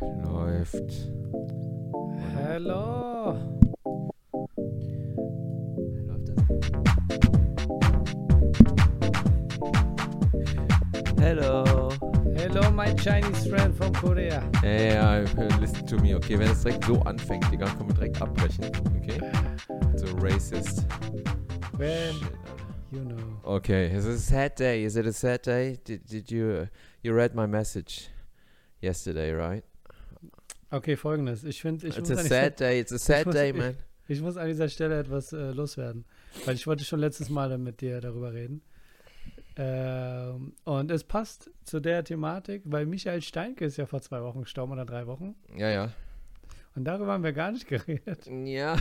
Läuft. Hallo. Läuft das? Hello. Hello, my Chinese friend from Korea. Ey, ja, listen to me, okay? Wenn es direkt so anfängt, Digga, können wir direkt abbrechen, okay? So racist. When Shit, you know. Okay, is it a sad day? Is it a sad day? Did, did you you read my message yesterday, right? Okay, folgendes. Ich finde, ich, It's muss a an sad day. It's a sad muss- day, man. ich muss an dieser Stelle etwas äh, loswerden. Weil ich wollte schon letztes Mal mit dir darüber reden. Ähm, und es passt zu der Thematik, weil Michael Steinke ist ja vor zwei Wochen gestorben oder drei Wochen. Ja, ja. Und darüber haben wir gar nicht geredet. Ja.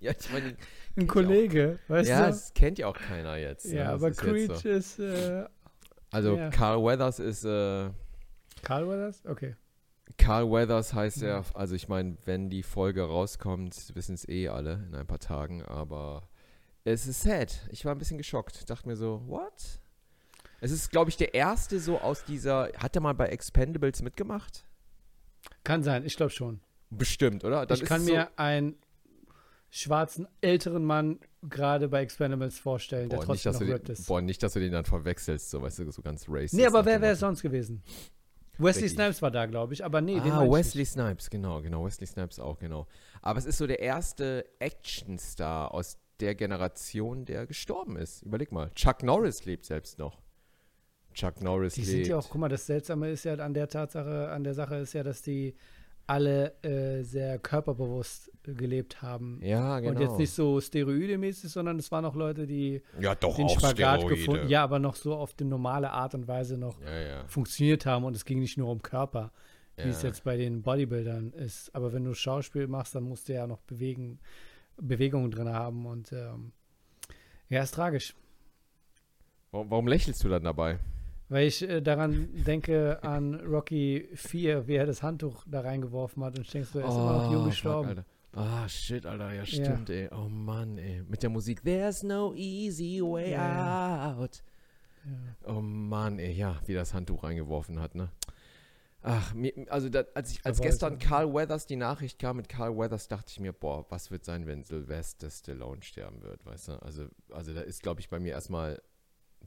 ja, ich meine, Ein Kollege, weißt ja, du? es kennt ja auch keiner jetzt. ne? Ja, Das aber ist Creed so. ist äh, Also ja. Carl Weathers ist äh, Karl war das? Okay. Carl Weathers heißt Ja. ja, also ich meine, wenn die Folge rauskommt, wissen es eh alle in ein paar Tagen, aber es ist sad. Ich war ein bisschen geschockt. Dachte mir so, what? Es ist, glaube ich, der erste so aus dieser. Hat er mal bei Expendables mitgemacht? Kann sein, ich glaube schon. Bestimmt, oder? Dann ich kann so, mir einen schwarzen älteren Mann gerade bei Expendables vorstellen, der boah, nicht, trotzdem dass noch den, ist. boah, nicht, dass du den dann verwechselst, so weißt du, so ganz racist. nee, aber wer wäre es sonst gewesen? Wesley Richtig. Snipes war da, glaube ich, aber nee, ah, Wesley. Snipes, genau, genau. Wesley Snipes auch, genau. Aber es ist so der erste Actionstar aus der Generation, der gestorben ist. Überleg mal. Chuck Norris lebt selbst noch. Chuck Norris Die lebt. sind ja auch, guck mal, das Seltsame ist ja an der Tatsache, an der Sache ist ja, dass die alle äh, sehr körperbewusst gelebt haben. ja, genau. Und jetzt nicht so steroidemäßig, sondern es waren auch Leute, die ja, doch den Spagat Steroide. gefunden, ja, aber noch so auf die normale Art und Weise noch Ja, ja. funktioniert haben und es ging nicht nur um Körper, wie es jetzt bei den Bodybuildern ist. Aber wenn du Schauspiel machst, dann musst du ja noch bewegen, Bewegungen drin haben und ähm, ja, ist tragisch. Warum, warum lächelst du dann dabei? Weil ich äh, daran denke an Rocky 4, wie er das Handtuch da reingeworfen hat und ich denke so, er ist immer noch jung Oh, gestorben. Ah, shit, Alter, ja, stimmt, ey. Oh Mann, ey. Mit der Musik There's no easy way Ja. out. Ja. Oh Mann, ey, ja, wie das Handtuch reingeworfen hat, ne? Ach, mir, also da, als, ich, als gestern Carl Weathers die Nachricht kam mit Carl Weathers, dachte ich mir, boah, was wird sein, wenn Sylvester Stallone sterben wird, weißt du? Also, also da ist, glaube ich, bei mir erstmal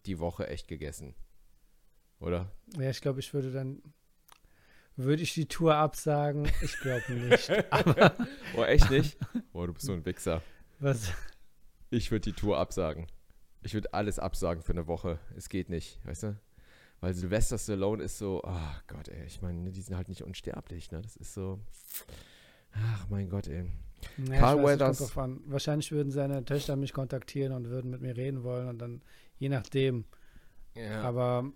die Woche echt gegessen. Oder? Ja, ich glaube, ich würde dann, würde ich die Tour absagen? Ich glaube nicht. Aber Oh, echt nicht? Boah, du bist so ein Wichser. was, Ich würde die Tour absagen. Ich würde alles absagen für eine Woche. Es geht nicht, weißt du? Weil Sylvester Stallone ist so, ach Gott, ey, ich meine, die sind halt nicht unsterblich, ne? Das ist so, ach mein Gott, ey. Ja, Carl Weathers-. Wahrscheinlich würden seine Töchter mich kontaktieren und würden mit mir reden wollen und dann je nachdem. Ja. Aber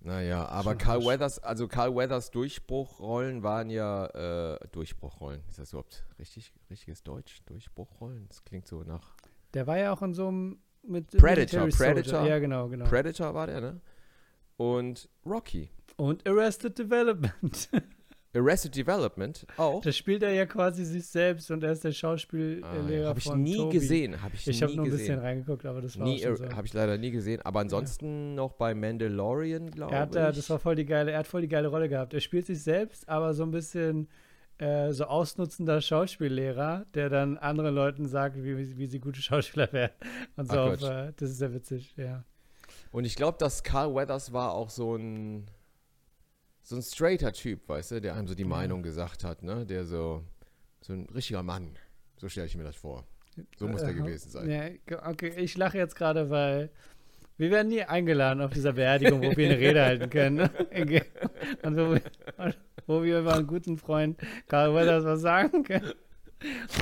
naja, aber Schon Carl. Weathers, also Carl Weathers Durchbruchrollen waren ja, äh, Durchbruchrollen. Ist das überhaupt richtig, richtiges Deutsch? Durchbruchrollen? Das klingt so nach der war ja auch in so einem mit Predator. Predator. Ja, genau, genau. Predator war der, ne? Und Rocky. und Arrested Development. Arrested Development auch. da spielt er ja quasi sich selbst und er ist der Ah, Schauspiellehrer habe ich von nie Toby. gesehen. Habe ich, Ich habe nur ein bisschen reingeguckt, aber das war Nie, so. Habe ich leider nie gesehen. Aber ansonsten noch bei Mandalorian, glaube ich. das war voll die geile, er hat voll die geile Rolle gehabt. Er spielt sich selbst, aber so ein bisschen äh, so ausnutzender Schauspiellehrer, der dann anderen Leuten sagt, wie, wie sie gute Schauspieler werden. Und so Ach, auf, äh, das ist sehr witzig, ja. Und ich glaube, dass Carl Weathers war auch so ein so ein straighter Typ, weißt du, der einem so die Ja. Meinung gesagt hat, ne? Der so so ein richtiger Mann. So stelle ich mir das vor. So muss der Äh, gewesen sein. Ja, okay, ich lache jetzt gerade, weil wir werden nie eingeladen auf dieser Beerdigung, wo wir eine Rede halten können. ne? Und wo wir, wo wir über einen guten Freund Karl Weathers was sagen können.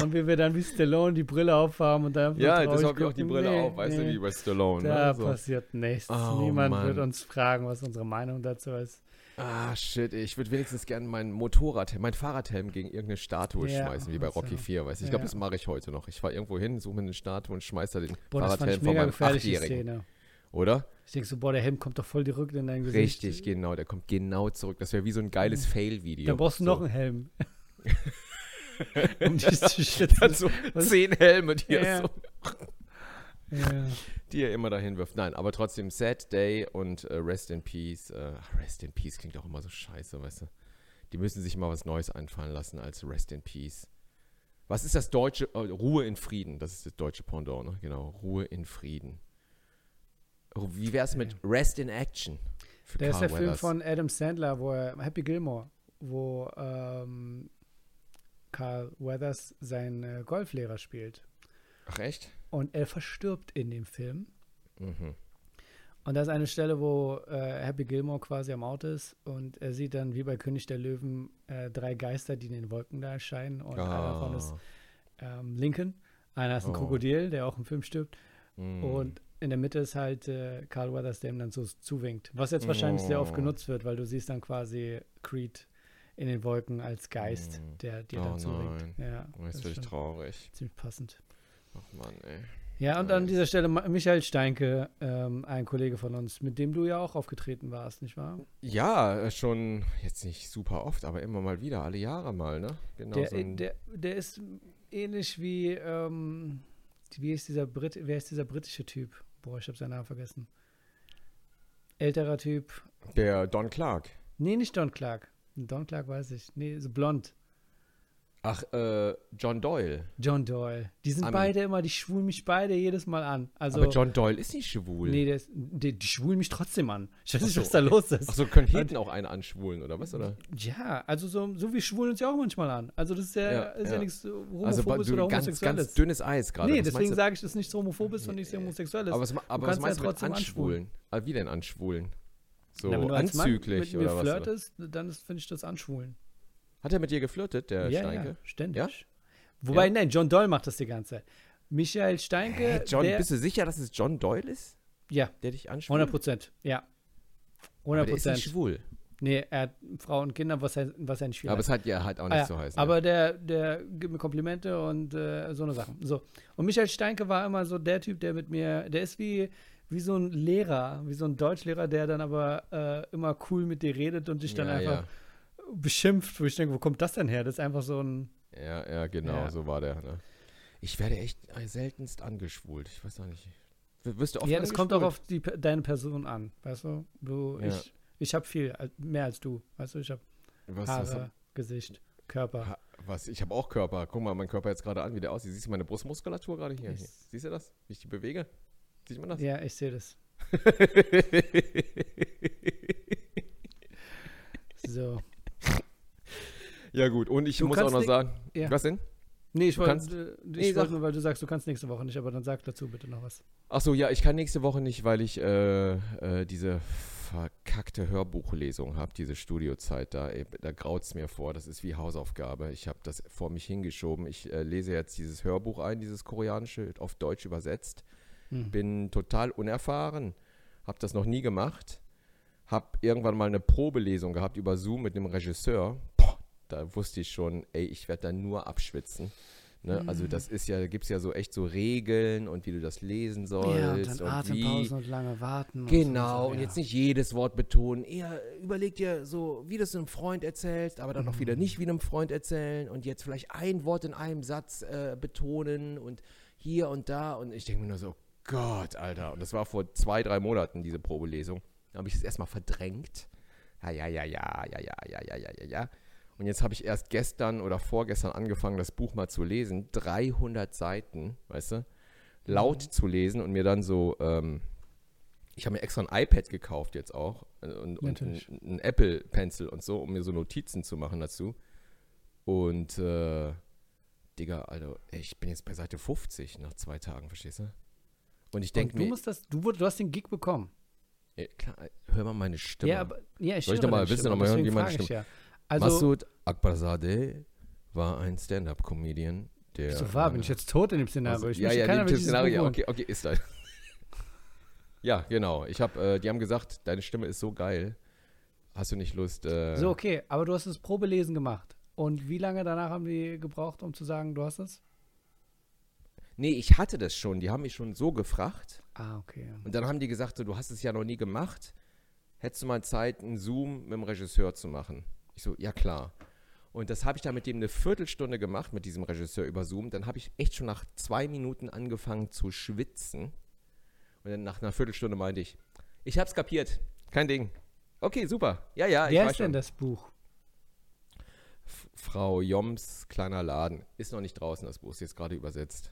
Und wie wir dann wie Stallone die Brille aufhaben und dann Ja, deshalb habe ich auch die. Brille Nee, auf, weißt du, nee. wie bei Stallone. Da Ne? So. passiert nichts. Oh, Niemand Mann. wird uns fragen, was unsere Meinung dazu ist. Ah, shit, ich würde wenigstens gerne meinen Motorrad, mein Fahrradhelm gegen irgendeine Statue Ja, schmeißen, wie bei Rocky 4, weißt du. Ich glaube, das mache ich heute noch. Ich fahre irgendwo hin, suche mir eine Statue und schmeiß da den Boah, Fahrradhelm ich von meinem die Achtjährigen. Oder? Ich denke so, boah, der Helm kommt doch voll direkt in dein Gesicht. Richtig, genau. Der kommt genau zurück. Das wäre wie so ein geiles Fail-Video. Dann brauchst du so. noch einen Helm. um dich zu schützen. Dann so Was? zehn Helme, die ja. so. Ja. die er immer dahin wirft. Nein, aber trotzdem Sad Day und äh, Rest in Peace. Äh, Rest in Peace klingt auch immer so scheiße, weißt du. Die müssen sich mal was Neues einfallen lassen als Rest in Peace. Was ist das deutsche? Oh, Ruhe in Frieden. Das ist das deutsche Pendant, ne? Genau. Ruhe in Frieden. Ru- Wie wäre es mit Rest in Action? Für Der ist Carl der Film Weathers? von Adam Sandler, wo er, Happy Gilmore, wo ähm, Carl Weathers seinen äh, Golflehrer spielt. Ach, echt? Und er verstirbt in dem Film. Mhm. Und da ist eine Stelle, wo äh, Happy Gilmore quasi am Auto ist und er sieht dann wie bei König der Löwen äh, drei Geister, die in den Wolken da erscheinen. Und einer davon ist Ah. ähm, Lincoln, einer ist ein Oh. Krokodil, der auch im Film stirbt. Mm. Und in der Mitte ist halt äh, Carl Weathers, der ihm dann so zuwinkt. Was jetzt wahrscheinlich sehr oft Oh. genutzt wird, weil du siehst dann quasi Creed in den Wolken als Geist, Mm. der dir Oh dann zuwinkt. Ja, Oh, das jetzt ist bin ich traurig. ziemlich passend. Ach Mann, ey. Ja, und an dieser Stelle Michael Steinke, ähm, ein Kollege von uns, mit dem du ja auch aufgetreten warst, nicht wahr? Ja, äh, schon jetzt nicht super oft, aber immer mal wieder, alle Jahre mal, ne? Genau Der, so der, der ist ähnlich wie, ähm, wie ist dieser Brit, wer ist dieser britische Typ? Boah, ich habe seinen Namen vergessen. Älterer Typ. der Don Clark. Nee, nicht Don Clark. Don Clark weiß ich. Nee, so blond. Ach, äh, John Doyle. John Doyle. Die sind Am- beide immer, die schwulen mich beide jedes Mal an. Also, aber John Doyle ist nicht schwul. nee, der ist, die, die schwulen mich trotzdem an. Ich weiß nicht, so, was da los ist. Ach so, können hinten auch einen anschwulen, oder was? Oder? Ja, also so, so wie schwulen uns ja auch manchmal an. Also das ist ja, Ja, ist ja, ja. nichts homophobes Also ba- oder so ganz, homosexuelles. ganz dünnes Eis gerade. nee, Was deswegen meinst du? sage ich, das ist nichts homophobes und nichts homosexuelles. Aber was, aber was kannst ja meinst du mit trotzdem anschwulen? Ah, wie denn anschwulen? So Na, wenn du anzüglich mit mir oder was? Oder? flirtest, dann finde ich das anschwulen. Hat er mit dir geflirtet, der ja, Steinke? ja, ständig. Ja? Wobei, Ja? nein, John Doyle macht das die ganze Zeit. Michael Steinke, Hä, John, der, bist du sicher, dass es John Doyle ist, ja, der dich anschwult? 100 Prozent, ja. Aber 100 der ist nicht Prozent. schwul. Nee, er hat Frau und Kinder, was er, was er nicht viel Aber hat. es hat ja halt auch nicht Ah, ja. so heißen. Aber der, der gibt mir Komplimente und äh, so eine Sachen. So. Und Michael Steinke war immer so der Typ, der mit mir, der ist wie, wie so ein Lehrer, wie so ein Deutschlehrer, der dann aber äh, immer cool mit dir redet und dich dann ja, einfach beschimpft, wo ich denke, wo kommt das denn her? Das ist einfach so ein. Ja, ja, genau, Ja. so war der. Ne? Ich werde echt seltenst angeschwult. Ich weiß auch nicht. Wirst du oft ja, das kommt auch auf die, deine Person an, weißt du? Du, Ja. ich, ich habe viel, mehr als du, weißt du? Ich habe Haare, was, hab- Gesicht, Körper. ha, was? Ich habe auch Körper. Guck mal, mein Körper jetzt gerade an, wie der aussieht. Siehst du meine Brustmuskulatur gerade hier? Hier? Siehst du das? Wie ich die bewege? Sieht man das? Ja, ich sehe das. So. Ja, gut. Und ich Du muss auch noch sagen. Ja. Was denn? Nee, ich wollte, äh, Nee, ich sag. wollte nur, weil du sagst, du kannst nächste Woche nicht, aber dann sag dazu bitte noch was. Ach so, ja, ich kann nächste Woche nicht, weil ich äh, äh, diese verkackte Hörbuchlesung habe, diese Studiozeit da. Ey, da graut es mir vor. Das ist wie Hausaufgabe. Ich habe das vor mich hingeschoben. Ich äh, lese jetzt dieses Hörbuch ein, dieses koreanische, auf Deutsch übersetzt. Hm. Bin total unerfahren. Habe das noch nie gemacht. Habe irgendwann mal eine Probelesung gehabt über Zoom mit einem Regisseur. Da wusste ich schon, ey, ich werde da nur abschwitzen. Ne? Also Mhm. das ist ja, da gibt es ja so echt so Regeln und wie du das lesen sollst. Ja, und dann und Atempausen und lange warten. und Genau, so, und ja. jetzt nicht jedes Wort betonen. Eher überleg dir so, wie du es einem Freund erzählst, aber dann auch wieder Mhm. nicht wie einem Freund erzählen und jetzt vielleicht ein Wort in einem Satz äh, betonen und hier und da. Und ich denke mir nur so, Gott, Alter. Und das war vor zwei, drei Monaten, diese Probelesung. Da habe ich es erstmal verdrängt. Ja, ja, ja, ja, ja, ja, ja, ja, ja, ja, ja. Und jetzt habe ich erst gestern oder vorgestern angefangen, das Buch mal zu lesen. 300 Seiten, weißt du? Laut Mhm. zu lesen und mir dann so, ähm, ich habe mir extra ein iPad gekauft jetzt auch äh, und, und ein, ein Apple Pencil und so, um mir so Notizen zu machen dazu. Und, äh, Digga, ey, ich bin jetzt bei Seite 50 nach zwei Tagen, verstehst du? Und ich denke Und du mir, musst das, du, du hast den Gig bekommen. ey, klar, hör mal meine Stimme. Ja, aber ja, ich Soll ich höre noch mal- deine willst du Stimme, noch mal hören, wie meine Stimme- Ja. Also, Massoud Akbarzadeh war ein Stand-Up-Comedian, der... so war, bin ich jetzt tot in dem Szenario. Also, ich ja, ja, keiner dem Szenario, okay, okay, ist das. ja, genau. Ich hab, äh, die haben gesagt, deine Stimme ist so geil. Hast du nicht Lust? Äh. So, okay, aber du hast das Probelesen gemacht. Und wie lange danach haben die gebraucht, um zu sagen, du hast es? Nee, ich hatte das schon. Die haben mich schon so gefragt. Ah, okay. Und dann haben die gesagt, so, du hast es ja noch nie gemacht. Hättest du mal Zeit, einen Zoom mit dem Regisseur zu machen? Ich so, ja klar. Und das habe ich dann mit dem eine Viertelstunde gemacht, mit diesem Regisseur über Zoom. Dann habe ich echt schon nach zwei Minuten angefangen zu schwitzen. Und dann nach einer Viertelstunde meinte ich, ich hab's kapiert. Kein Ding. Okay, super. Ja, ja, ich Wer ist denn schon. das Buch? F- Frau Joms kleiner Laden. Ist noch nicht draußen, das Buch ist jetzt gerade übersetzt.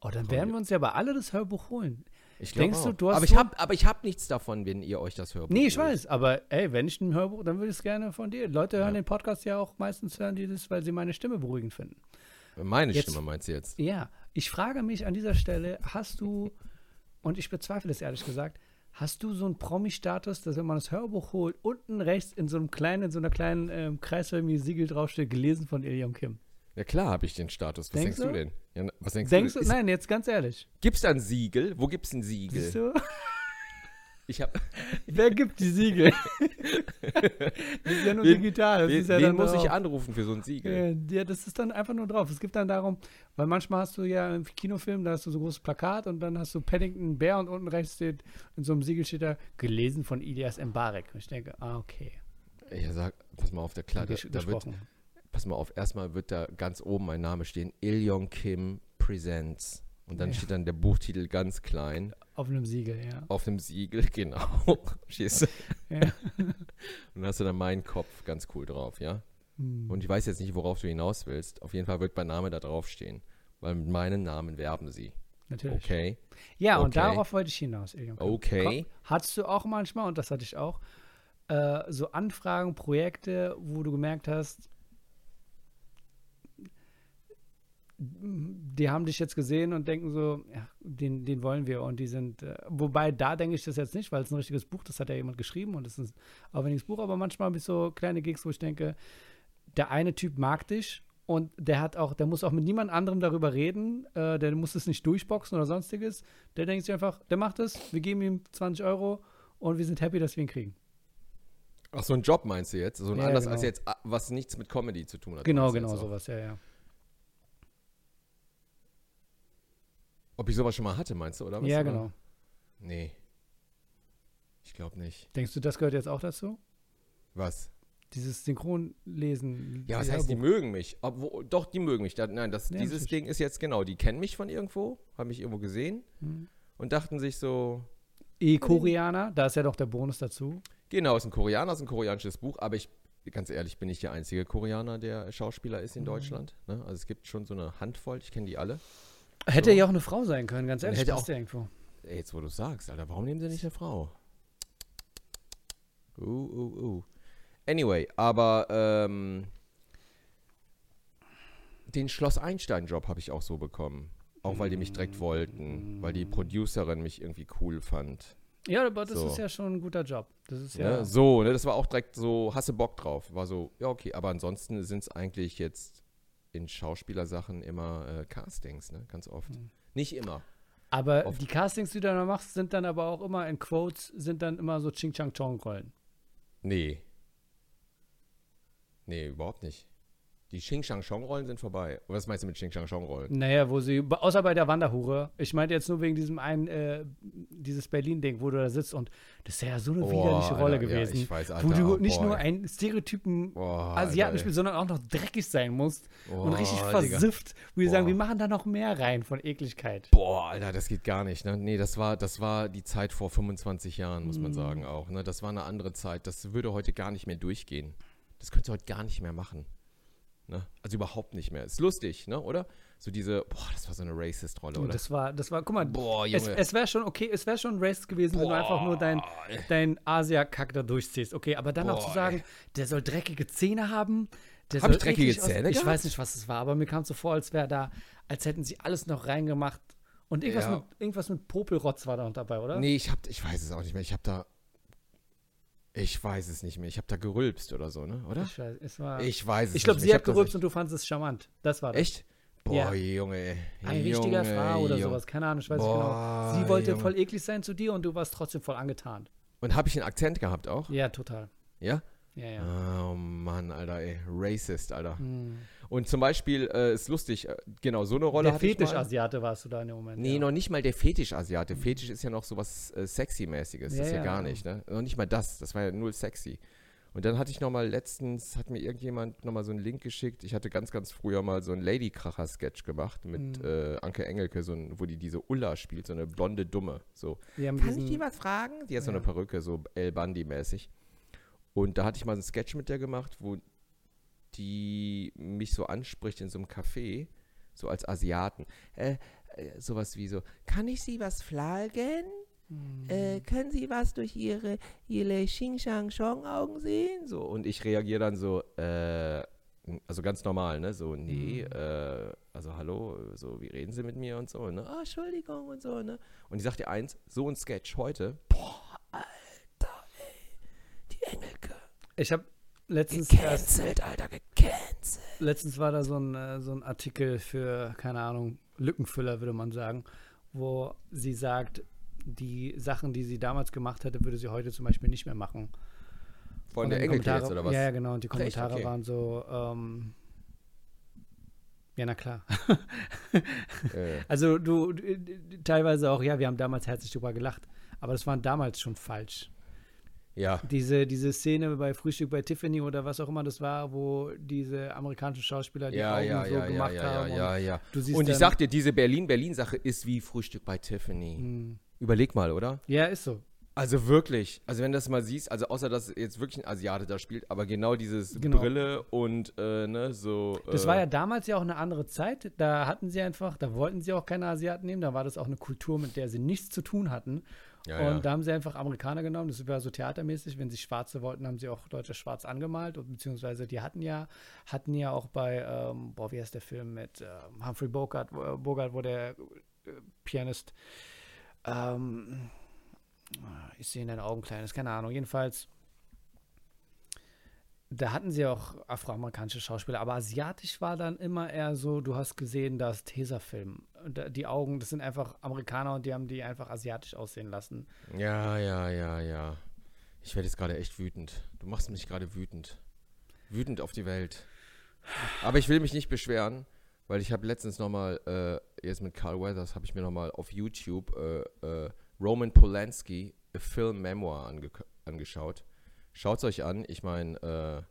Oh, dann Frau werden wir uns ja aber alle das Hörbuch holen. Ich Denkst du, auch. du hast aber ich so- hab, nichts davon, wenn ihr euch das Hörbuch Nee, ich weiß, aber ey, wenn ich ein Hörbuch, dann würde ich es gerne von dir. Leute hören Ja. den Podcast ja auch meistens hören die das, weil sie meine Stimme beruhigend finden. Meine Jetzt- Stimme meinst du jetzt? Ja, ich frage mich an dieser Stelle, hast du, und ich bezweifle es ehrlich gesagt, hast du so einen Promi-Status, dass wenn man das Hörbuch holt, unten rechts in so einem kleinen, in so einer kleinen ähm, kreisförmigen Siegel draufsteht, gelesen von Iliam Kim? Ja klar habe ich den Status. Was Denkst denkst, du du? denn? Ja, na, was denkst, Denkst du? Ist, nein, jetzt ganz ehrlich. Gibt's da ein Siegel? Wo gibt's ein Siegel? Siehst du? Ich hab, Wer gibt die Siegel? das ist ja nur Wen- digital. Das wen ist ja wen dann muss ich anrufen für so ein Siegel? Ja, das ist dann einfach nur drauf. Es gibt dann darum, weil manchmal hast du ja im Kinofilm, da hast du so ein großes Plakat und dann hast du Paddington, Bär und unten rechts steht, in so einem Siegel steht da, gelesen von Ilias Mbarek. Und ich denke, ah, okay. Ja, sag, pass mal auf, der klar, da, da wird. Pass mal auf, erstmal wird da ganz oben mein Name stehen, Ilyong Kim Presents. Und dann Ja. steht dann der Buchtitel ganz klein Auf einem Siegel, ja. auf dem Siegel, genau. Ja. Und dann hast du dann meinen Kopf ganz cool drauf, ja? Hm. Und ich weiß jetzt nicht, worauf du hinaus willst. Auf jeden Fall wird mein Name da drauf stehen. Weil mit meinem Namen werben sie. Natürlich. Okay? Ja, und Okay. darauf wollte ich hinaus, Kim. Okay. Hattest du auch manchmal, und das hatte ich auch, äh, so Anfragen, Projekte, wo du gemerkt hast, die haben dich jetzt gesehen und denken so, ja, den, den wollen wir und die sind, äh, wobei da denke ich das jetzt nicht, weil es ein richtiges Buch, das hat ja jemand geschrieben und es ist ein aufwendiges Buch, aber manchmal habe ich so kleine Gigs, wo ich denke, der eine Typ mag dich und der hat auch, der muss auch mit niemand anderem darüber reden, äh, der muss es nicht durchboxen oder sonstiges, der denkt sich einfach, der macht es, wir geben ihm 20 Euro und wir sind happy, dass wir ihn kriegen. Ach, so ein Job meinst du jetzt? So ein Ja, anders genau. als jetzt, ah, was nichts mit Comedy zu tun hat. Genau, genau, sowas, ja, ja. Ob ich sowas schon mal hatte, meinst du, oder was? ja, Oder? genau. Nee. Ich glaube nicht. Denkst du, das gehört jetzt auch dazu? Was? Dieses Synchronlesen. Ja, was dieses heißt, die Hörbuch. mögen mich? Obwo, doch, die mögen mich. Da, nein, das, Ja, dieses natürlich. Ding ist jetzt genau, die kennen mich von irgendwo, haben mich irgendwo gesehen Hm. und dachten sich so, E-Koreaner, da ist ja doch der Bonus dazu. genau, ist ein Koreaner, ist ein koreanisches Buch, aber ich, ganz ehrlich, bin nicht der einzige Koreaner, der Schauspieler ist in Mhm. Deutschland. Ne? Also es gibt schon so eine Handvoll, ich kenne die alle. Hätte So. ja auch eine Frau sein können, ganz ehrlich. hätte auch- ja irgendwo. Ey, jetzt wo du sagst, Alter, warum nehmen sie nicht eine Frau? Uh, uh, uh. Anyway, aber ähm, den Schloss Einstein-Job habe ich auch so bekommen. Auch weil die mich direkt wollten, weil die Producerin mich irgendwie cool fand. Ja, aber das So. ist ja schon ein guter Job. Das ist Ne? ja. So, ne, das war auch direkt so, hasse Bock drauf. War so, ja, okay, aber ansonsten sind es eigentlich jetzt in Schauspielersachen immer äh, Castings, ne? Ganz oft. Hm. Nicht immer. Aber Oft. die Castings, die du dann machst, sind dann aber auch immer in Quotes, sind dann immer so Ching Chang Chong Rollen. Nee. Nee, überhaupt nicht. Die Xing Shang Chong Rollen sind vorbei. Was meinst du mit Xing Shang Chong Rollen? Naja, wo sie, außer bei der Wanderhure, ich meinte jetzt nur wegen diesem einen, äh, dieses Berlin-Ding, wo du da sitzt und das ist ja so eine widerliche Rolle Alter, gewesen. Ja, ich weiß, wo Alter, du oh, nicht boy. nur einen Stereotypen Boah, Asiaten spielst, sondern auch noch dreckig sein musst und richtig Digga. versifft, wo die sagen, wir machen da noch mehr rein von Ekligkeit. Boah, Alter, das geht gar nicht. Ne? Nee, das war, das war die Zeit vor 25 Jahren, muss man Mhm. sagen auch. Ne? Das war eine andere Zeit. Das würde heute gar nicht mehr durchgehen. Das könntest du heute gar nicht mehr machen. Ne? Also überhaupt nicht mehr. Ist lustig, ne? oder? So diese, boah, das war so eine Racist-Rolle, Du, oder? das war, das war, guck mal, boah, es, Junge. es wäre schon okay, es wäre schon racist gewesen, wenn du einfach nur dein, Boah, dein Asia-Kack da durchziehst. Okay, aber dann auch Boah, zu sagen, der soll dreckige Zähne haben. Der Hab soll ich dreckige eklig aus- Zähne Ich weiß nicht, was es war, aber mir kam es so vor, als wäre da, als hätten sie alles noch reingemacht. Und irgendwas, Ja. mit, irgendwas mit Popelrotz war da noch dabei, oder? Nee, ich hab, ich weiß es auch nicht mehr. Ich hab da, ich weiß es nicht mehr. Ich hab da gerülpst oder so, ne? Oder? Ich, weiß, es war, Ich weiß es ich glaube, sie hat gerülpst und du fandest es charmant. Das war das. Echt? Boah, Ja. Junge, ey. Richtige Junge, Frau oder Junge. sowas, keine Ahnung, ich weiß Boah, nicht genau. Sie wollte Junge. voll eklig sein zu dir und du warst trotzdem voll angetan. Und hab ich einen Akzent gehabt auch? Ja, total. Ja? Ja, ja. Oh Mann, Alter, ey. Racist, Alter. Hm. Und zum Beispiel, äh, ist lustig, äh, genau, so eine Rolle Der hatte ich mal. Fetisch-Asiate warst du da in dem Moment. Nee, ja. noch nicht mal der Fetisch-Asiate. Fetisch ist ja noch so was äh, Sexy-mäßiges. Ja, das ist ja, ja, gar ja. nicht, ne? Noch nicht mal das. Das war ja null sexy. Und dann hatte ich noch mal letztens, hat mir irgendjemand noch mal so einen Link geschickt. Ich hatte ganz, ganz früher mal so einen Ladykracher-Sketch gemacht mit Mhm. äh, Anke Engelke, so ein, wo die diese Ulla spielt, so eine blonde Dumme. So, kann diesen, ich die was fragen? Die hat so Ja. eine Perücke, so El Bandi-mäßig. Und da hatte ich mal so einen Sketch mit der gemacht, wo die mich so anspricht in so einem Café, so als Asiaten. Äh, äh, sowas wie so, kann ich Sie was fragen? Mhm. Äh, können Sie was durch Ihre, Ihre Xing-Shang-Shong-Augen sehen? So, und ich reagiere dann so, äh, also ganz normal, ne? So, nee, Mhm. äh, also hallo, so, wie reden Sie mit mir und so, ne? Ah, Entschuldigung und so, ne? Und ich sag dir eins, so ein Sketch heute, boah, Alter, ey, die Engelke, Ich habe letztens erst, gecancelt, Alter, gecancelt. letztens war da so ein, äh, so ein Artikel für, keine Ahnung, Lückenfüller, würde man sagen, wo sie sagt, die Sachen, die sie damals gemacht hätte, würde sie heute zum Beispiel nicht mehr machen. Von Und der Kommentare- jetzt, oder was? Ja, ja, genau. Und die Ach, echt? Kommentare Okay. waren so, ähm, ja, na klar. Äh, Also du, du, teilweise auch, ja, wir haben damals herzlich drüber gelacht, aber das war damals schon falsch. Ja, Diese, diese Szene bei Frühstück bei Tiffany oder was auch immer das war, wo diese amerikanischen Schauspieler die ja, Augen ja, so ja, ja, gemacht ja, ja, haben. ja, ja. Siehst Und ich sag dir, diese Berlin-Berlin-Sache ist wie Frühstück bei Tiffany. Hm. Überleg mal, oder? Ja, ist so. Also wirklich, also wenn du das mal siehst, also außer dass jetzt wirklich ein Asiate da spielt, aber genau dieses Genau. Brille und äh, ne, so. Das äh, war ja damals ja auch eine andere Zeit. Da hatten sie einfach, da wollten sie auch keine Asiaten nehmen. Da war das auch eine Kultur, mit der sie nichts zu tun hatten. Ja, und ja. da haben sie einfach Amerikaner genommen. Das war so theatermäßig. Wenn sie Schwarze wollten, haben sie auch Deutsche schwarz angemalt. Und beziehungsweise die hatten ja, hatten ja auch bei, ähm, boah, wie heißt der Film mit ähm, Humphrey Bogart, wo, Bogart, wo der äh, Pianist, ähm, ich sehe in deinen Augen kleines, keine Ahnung. Jedenfalls, da hatten sie auch afroamerikanische Schauspieler, aber asiatisch war dann immer eher so, du hast gesehen, das Tesafilm. Die Augen, das sind einfach Amerikaner und die haben die einfach asiatisch aussehen lassen. ja, ja, ja, ja. Ich werde jetzt gerade echt wütend. Du machst mich gerade wütend. Wütend auf die Welt. Aber ich will mich nicht beschweren, weil ich habe letztens nochmal, äh, jetzt mit Carl Weathers, habe ich mir nochmal auf YouTube äh, äh, Roman Polanski, A Film Memoir ange angeschaut. Schaut's euch an. Ich meine, äh,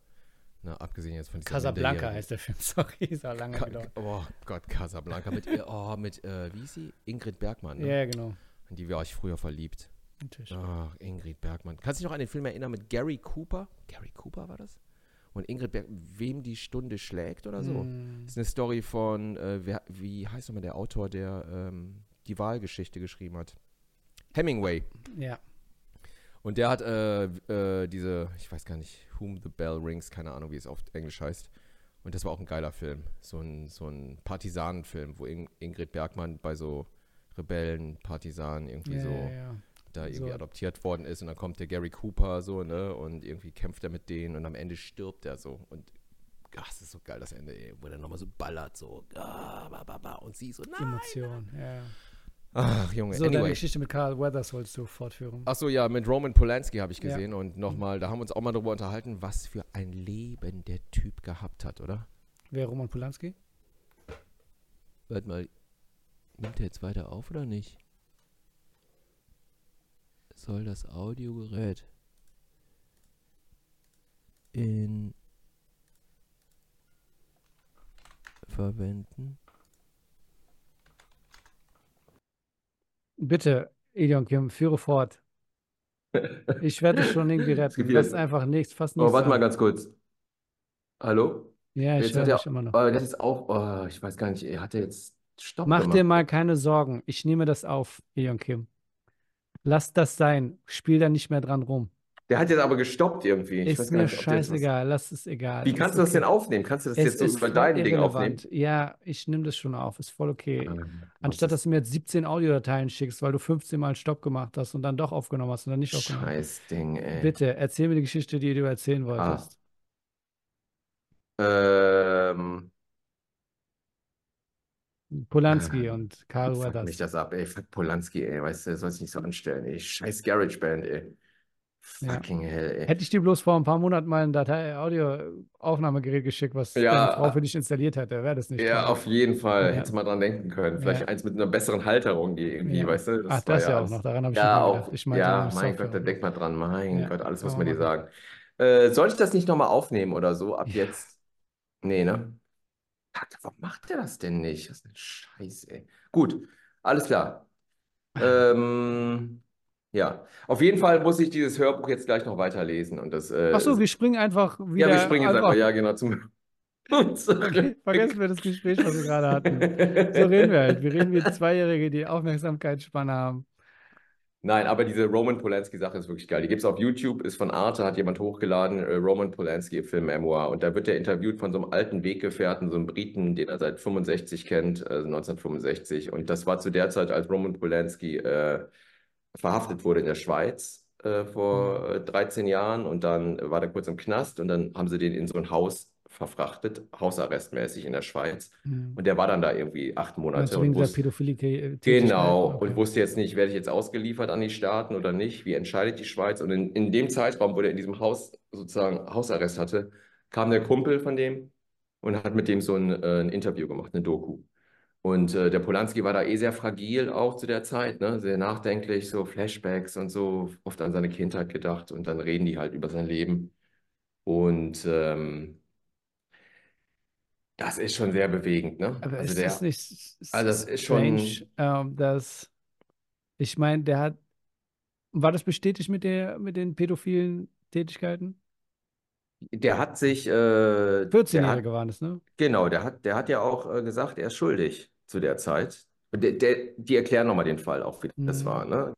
na, abgesehen jetzt von dieser Casablanca minderjährigen- heißt der Film, sorry, ist auch lange Ka gedauert. oh Gott, Casablanca mit, ihr- oh, mit äh, wie ist sie? Ingrid Bergmann. Ne? Ja, ja, genau. In die war ich früher verliebt. Natürlich. Ach, Ingrid Bergmann. Kannst du dich noch an den Film erinnern mit Gary Cooper? Gary Cooper war das? Und Ingrid Bergmann, wem die Stunde schlägt oder so? Mm, Das ist eine Story von, äh, wer, wie heißt nochmal der Autor, der ähm, die Wahlgeschichte geschrieben hat? Hemingway. ja. Und der hat äh, äh, diese, ich weiß gar nicht, Whom the Bell Rings, keine Ahnung, wie es auf Englisch heißt. Und das war auch ein geiler Film. So ein, so ein Partisanenfilm, wo In Ingrid Bergmann bei so Rebellen, Partisanen irgendwie Ja, so ja, ja. da irgendwie So. adoptiert worden ist. Und dann kommt der Gary Cooper so, ne? Und irgendwie kämpft er mit denen und am Ende stirbt er so. Und ach, das ist so geil, das Ende, ey, wo er nochmal so ballert, so. Ah, ba, ba, ba, und sie so, nein. Emotion, ja. Ach, Junge, So, deine anyway. Geschichte mit Carl Weathers wolltest du fortführen. Ach so, ja, mit Roman Polanski habe ich Ja. gesehen und nochmal, da haben wir uns auch mal drüber unterhalten, was für ein Leben der Typ gehabt hat, oder? Wer Roman Polanski? Warte mal, nimmt er jetzt weiter auf oder nicht? Soll das Audiogerät in verwenden? Bitte, Edion Kim, führe fort. Ich werde dich schon irgendwie retten. Das ist einfach nichts, fast Oh, nichts. warte mal an. ganz kurz. Hallo? Ja, ich Jetzt höre dich immer noch. oh, das ist auch, oh, ich weiß gar nicht, er hat er jetzt Stopp Mach gemacht. dir mal keine Sorgen. Ich nehme das auf, Edion Kim. Lass das sein. Spiel da nicht mehr dran rum. Der hat jetzt aber gestoppt irgendwie. Ich weiß Ist mir nicht, scheißegal. Lass es egal. Wie kannst du das okay. denn aufnehmen? Kannst du das Es jetzt so über dein Ding aufnehmen? Ja, ich nehme das schon auf. Ist voll okay. Ähm, Anstatt dass du mir jetzt 17 Audiodateien schickst, weil du 15 Mal Stopp gemacht hast und dann doch aufgenommen hast und dann nicht aufgenommen hast. Scheiß Ding, ey. Bitte, erzähl mir die Geschichte, die du erzählen Ah. wolltest. Ähm, Polanski Ah, und Carl fuck mich Weathers. das ab, ey. Fuck Polanski, ey. Weißt du, soll sich nicht so anstellen, ey. Scheiß GarageBand, ey. Ja. Fucking hell, ey. Hätte ich dir bloß vor ein paar Monaten mal ein Datei Audio-Aufnahmegerät geschickt, was Ja. deine Frau für dich installiert hätte, wäre das nicht Ja, toll. auf jeden Fall. Ja. Hättest du mal dran denken können. Vielleicht Ja. eins mit einer besseren Halterung, die irgendwie, Ja. weißt du? Ach, war das ja auch noch, daran habe ich Ja, mal auch. gedacht. Ich meinte Ja, mein Software. Gott, da denk mal dran. Mein Ja, Gott, alles muss man man dir sagen. Äh, soll ich das nicht nochmal aufnehmen oder so? Ab jetzt? Nee, ne? Kacke, warum macht der das denn nicht? Das ist ein Scheiß, ey. Gut, alles klar. Ähm, ja, auf jeden Fall muss ich dieses Hörbuch jetzt gleich noch weiterlesen. Und das, äh, Ach so, wir springen einfach wieder. ja, wir springen jetzt einfach- ja, genau, zum Okay, vergessen wir das Gespräch, was wir gerade hatten. So reden wir halt. Wir reden wie Zweijährige, die Aufmerksamkeitsspanne haben. Nein, aber diese Roman Polanski-Sache ist wirklich geil. Die gibt es auf YouTube, ist von Arte, hat jemand hochgeladen, äh, Roman Polanski, Film Memoir. Und da wird er interviewt von so einem alten Weggefährten, so einem Briten, den er seit 65 kennt, äh, 1965. Und das war zu der Zeit, als Roman Polanski äh, verhaftet wurde in der Schweiz äh, vor äh, 13 Jahren. Und dann war der kurz im Knast und dann haben sie den in so ein Haus verfrachtet, hausarrestmäßig in der Schweiz. Hm. Und der war dann da irgendwie acht Monate. Also und wegen dieser wusste- Pädophilie. Genau, Okay. und wusste jetzt nicht, werde ich jetzt ausgeliefert an die Staaten oder nicht? Wie entscheidet die Schweiz? Und in, in dem Zeitraum, wo der in diesem Haus sozusagen Hausarrest hatte, kam der Kumpel von dem und hat mit dem so ein, äh, ein Interview gemacht, eine Doku. Und äh, der Polanski war da eh sehr fragil auch zu der Zeit, ne? Sehr nachdenklich, so Flashbacks und so, oft an seine Kindheit gedacht und dann reden die halt über sein Leben. Und ähm, das ist schon sehr bewegend, ne? Aber Also ist der, das nicht s- also das ist schon- strange, ähm, dass ich meine, der hat, war das bestätigt mit der, mit den pädophilen Tätigkeiten? Der hat sich, äh, der hat, 14-Jährige waren es, ne? genau, der hat, der hat ja auch äh, gesagt, er ist schuldig zu der Zeit. Und der, der, die erklären nochmal den Fall auch, wie das Mhm. war, ne?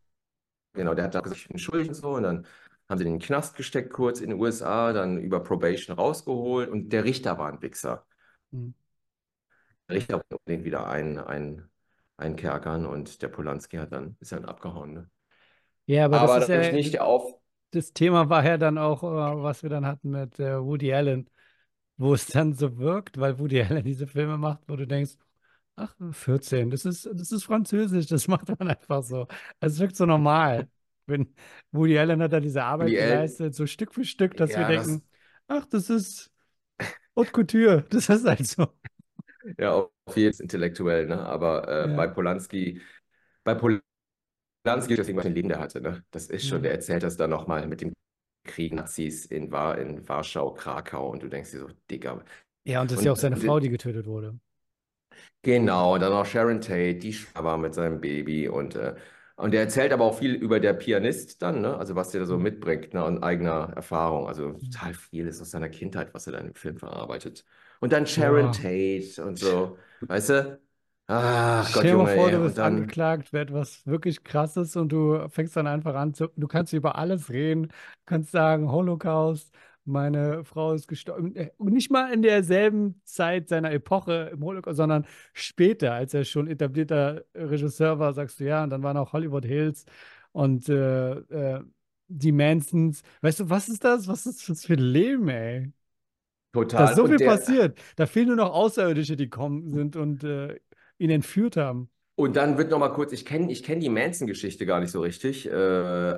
Genau, der hat da gesagt, ich bin schuldig und so, und dann haben sie den in den Knast gesteckt, kurz in den USA, dann über Probation rausgeholt, und der Richter war ein Wichser. Mhm. Der Richter wollte unbedingt wieder ein, ein, einkerkern, und der Polanski hat dann, ist dann abgehauen, ne? Ja, aber Aber das ist das ja, nicht auf, das Thema war ja dann auch, äh, was wir dann hatten mit äh, Woody Allen, wo es dann so wirkt, weil Woody Allen diese Filme macht, wo du denkst, ach, 14, das ist, das ist Französisch, das macht man einfach so. Es wirkt so normal. Wenn Woody Allen hat da diese Arbeit Woody Allen- geleistet, so Stück für Stück, dass wir Ja, das- denken, ach, das ist Haute Couture, das ist halt so. Ja, jeden Fall intellektuell, ne? Aber äh, Ja. bei Polanski, bei Polanski, deswegen, was ein Leben der hatte, ne? Das ist schon, Ja. der erzählt das dann nochmal mit dem Krieg Nazis in, War in Warschau, Krakau und du denkst dir so, Digga. Ja, und das ist ja auch seine und- Frau, die getötet wurde. Genau, und dann noch Sharon Tate, die schwanger war mit seinem Baby und, äh, und der erzählt aber auch viel über der Pianist dann, ne? Also was der da so Mhm. mitbringt, ne? An eigener Erfahrung. Also total viel ist aus seiner Kindheit, was er da im Film verarbeitet. Und dann Sharon Ja. Tate und so, weißt du? Ach Gott, Stell dir mal Junge, vor, ey. du Und bist dann, angeklagt für etwas wirklich Krasses und du fängst dann einfach an zu, du kannst über alles reden, du kannst sagen, Holocaust, meine Frau ist gestorben. Äh, Und nicht mal in derselben Zeit seiner Epoche im Holocaust, sondern später, als er schon etablierter Regisseur war, sagst du ja, und dann waren auch Hollywood Hills und äh, äh, die Mansons. Weißt du, was ist das? Was ist das für ein Leben, ey? Da total. ist so Und viel der, passiert. Da fehlen nur noch Außerirdische, die kommen sind und äh, ihn entführt haben. Und dann wird noch mal kurz, ich kenne ich kenn die Manson-Geschichte gar nicht so richtig, äh,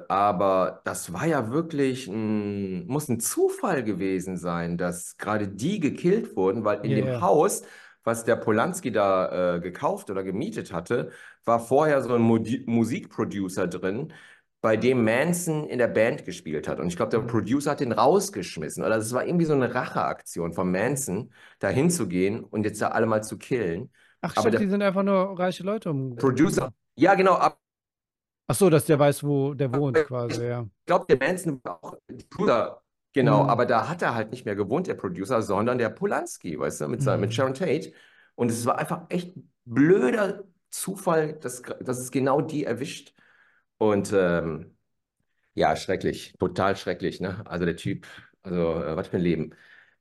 aber das war ja wirklich ein, muss ein Zufall gewesen sein, dass gerade die gekillt wurden, weil in Ja, dem. Haus, was der Polanski da äh, gekauft oder gemietet hatte, war vorher so ein Musikproducer drin, bei dem Manson in der Band gespielt hat. Und ich glaube, der Mhm. Producer hat den rausgeschmissen. Oder das war irgendwie so eine Racheaktion von Manson, da hinzugehen und jetzt da alle mal zu killen. Ach, Aber stimmt, die sind einfach nur reiche Leute um. Producer, ja genau, Ach so, dass der weiß, wo der wohnt, quasi, ja. Ich glaube, der Manson war auch Producer, genau, Mhm. aber da hat er halt nicht mehr gewohnt, der Producer, sondern der Polanski, weißt du, mit, seinem, mit Mhm. Sharon Tate. Und es war einfach echt blöder Zufall, dass, dass es genau die erwischt. Und ähm, ja, schrecklich, total schrecklich, ne? Also der Typ, also äh, was für ein Leben.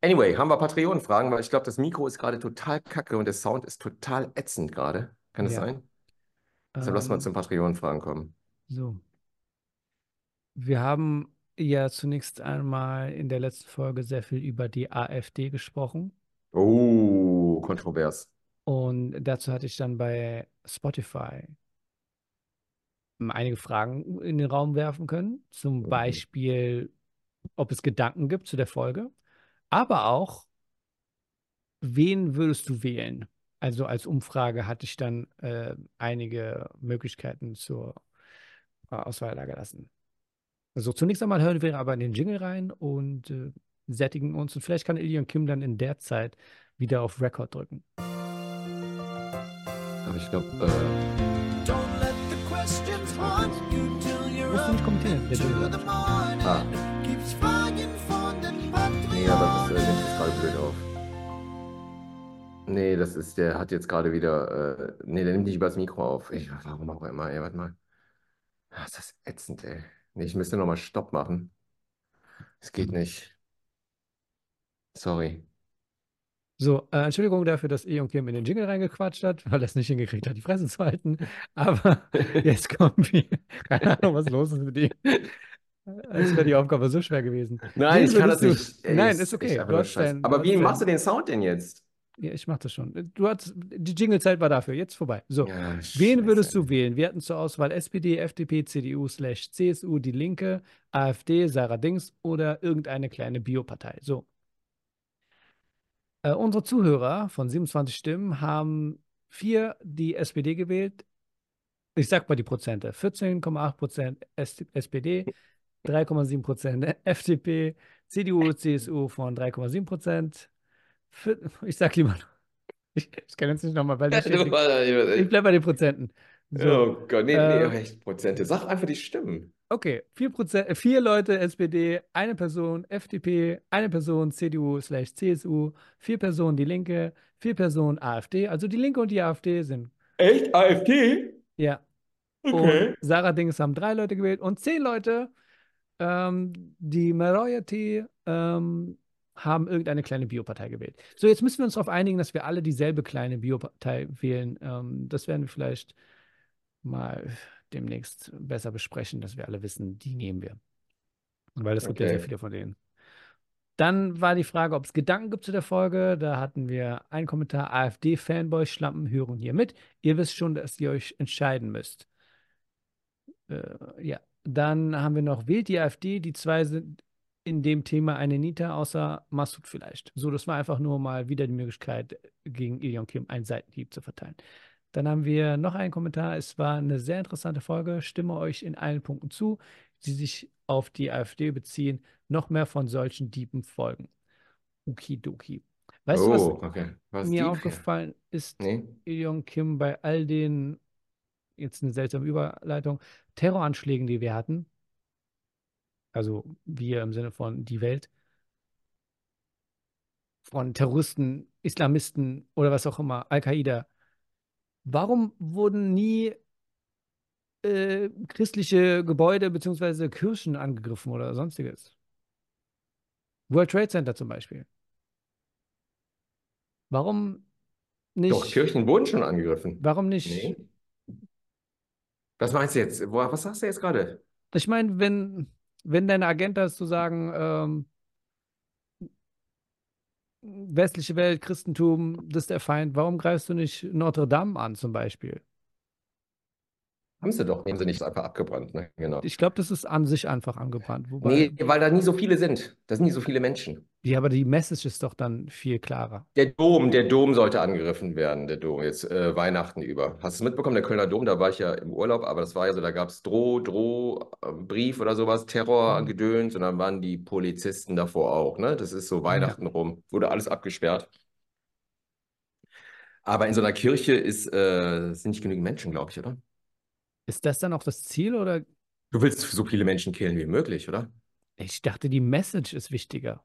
Anyway, haben wir Patreon-Fragen, weil ich glaube, das Mikro ist gerade total kacke und der Sound ist total ätzend gerade. Kann das Ja. sein? Deshalb lass mal Ähm, zum Patreon-Fragen kommen. so. Wir haben ja zunächst einmal in der letzten Folge sehr viel über die AfD gesprochen. Oh, kontrovers. Und dazu hatte ich dann bei Spotify einige Fragen in den Raum werfen können. Zum Mhm. Beispiel, ob es Gedanken gibt zu der Folge, aber auch, wen würdest du wählen? Also als Umfrage hatte ich dann äh, einige Möglichkeiten zur äh, Auswahl da gelassen. Also zunächst einmal hören wir aber in den Jingle rein und äh, sättigen uns. Und vielleicht kann Ilion Kim dann in der Zeit wieder auf Record drücken. Aber ich glaube, äh, Don't let the questions haunt you till you're Musst du nicht kommentieren, der Jingle. ah, nee, aber das äh, nimmt jetzt gerade blöd auf. Nee, das ist, der hat jetzt gerade wieder, äh, nee, der nimmt nicht übers Mikro auf. Ich, warum auch immer, ey, warte mal. Ah, ist das ätzend, ey. Nee, ich müsste nochmal Stopp machen. Es geht nicht. Sorry. So, äh, Entschuldigung dafür, dass Ilion Kim in den Jingle reingequatscht hat, weil er es nicht hingekriegt hat, die Fresse zu halten. Aber jetzt kommen wir. Keine Ahnung, was los ist mit ihm. Als wäre die Aufgabe so schwer gewesen. Nein, ich kann das nicht. Ey, Nein, ist okay. dein- Aber wie machst du den Sound denn jetzt? Ja, ich mach das schon. Du hast die Jingle-Zeit war dafür. Jetzt vorbei. So. Ja, Wen würdest du wählen? Wir hatten zur Auswahl SPD, FDP, CDU, slash CSU, Die Linke, AfD, Sarah Dings oder irgendeine kleine Biopartei. So. Äh, unsere Zuhörer von 27 Stimmen haben vier die SPD gewählt. Ich sag mal die Prozente. 14,8 Prozent SPD, 3,7 Prozent FDP, CDU, CSU von 3,7 Prozent. Ich sag lieber, ich, ich kann jetzt nicht nochmal, weil steht nichts. Ich bleibe bei den Prozenten. So, Oh Gott, nee, nee, Äh, echt Prozente. Sag einfach die Stimmen. okay, vier, Prozent, äh, vier Leute SPD, eine Person FDP, eine Person CDU slash CSU, vier Personen Die Linke, vier Personen AfD. Also die Linke und die AfD sind, Echt? AfD? ja. Okay. Und Sarah Dings haben drei Leute gewählt und zehn Leute, ähm, die Majority, ähm, haben irgendeine kleine Biopartei gewählt. So, jetzt müssen wir uns darauf einigen, dass wir alle dieselbe kleine Biopartei wählen. Ähm, das werden wir vielleicht mal demnächst besser besprechen, dass wir alle wissen, die nehmen wir. Weil es gibt ja sehr Okay. viele von denen. Dann war die Frage, ob es Gedanken gibt zu der Folge. Da hatten wir einen Kommentar, AfD-Fanboy, Schlampen hören hier mit. Ihr wisst schon, dass ihr euch entscheiden müsst. Äh, ja, dann haben wir noch, wählt die AfD, die zwei sind in dem Thema eine Nita, außer Massoud vielleicht. So, das war einfach nur mal wieder die Möglichkeit, gegen Ilion Kim einen Seitenhieb zu verteilen. Dann haben wir noch einen Kommentar. Es war eine sehr interessante Folge. Stimme euch in allen Punkten zu, die sich auf die AfD beziehen. Noch mehr von solchen Dieben folgen. Okidoki. Weißt du, was Oh, okay. Mir aufgefallen ist? Nee. Ilion Kim bei all den, jetzt eine seltsame Überleitung, Terroranschlägen, die wir hatten, also wir im Sinne von die Welt, von Terroristen, Islamisten oder was auch immer, Al-Qaida, warum wurden nie äh, christliche Gebäude bzw. Kirchen angegriffen oder sonstiges? World Trade Center zum Beispiel. Warum nicht? Doch, Kirchen wurden schon angegriffen. Warum nicht? Nee. Was meinst du jetzt? Was sagst du jetzt gerade? Ich meine, wenn, wenn deine Agenda ist zu sagen, ähm, westliche Welt, Christentum, das ist der Feind, warum greifst du nicht Notre Dame an zum Beispiel? Haben sie doch. Haben sie nicht einfach abgebrannt, ne? Genau. Ich glaube, das ist an sich einfach angebrannt. Wobei, Nee, weil da nie so viele sind. Da sind nie so viele Menschen. Ja, aber die Message ist doch dann viel klarer. Der Dom, der Dom sollte angegriffen werden, der Dom, jetzt äh, Weihnachten über. Hast du es mitbekommen, der Kölner Dom, da war ich ja im Urlaub, aber das war ja so, da gab es Droh, Droh, äh, Brief oder sowas, Terror, Mhm. Gedöns und dann waren die Polizisten davor auch, ne? Das ist so Weihnachten rum, wurde alles abgesperrt. Aber in so einer Kirche ist, äh, sind nicht genügend Menschen, glaube ich, oder? Ist das dann auch das Ziel oder? Du willst so viele Menschen killen wie möglich, oder? Ich dachte, die Message ist wichtiger.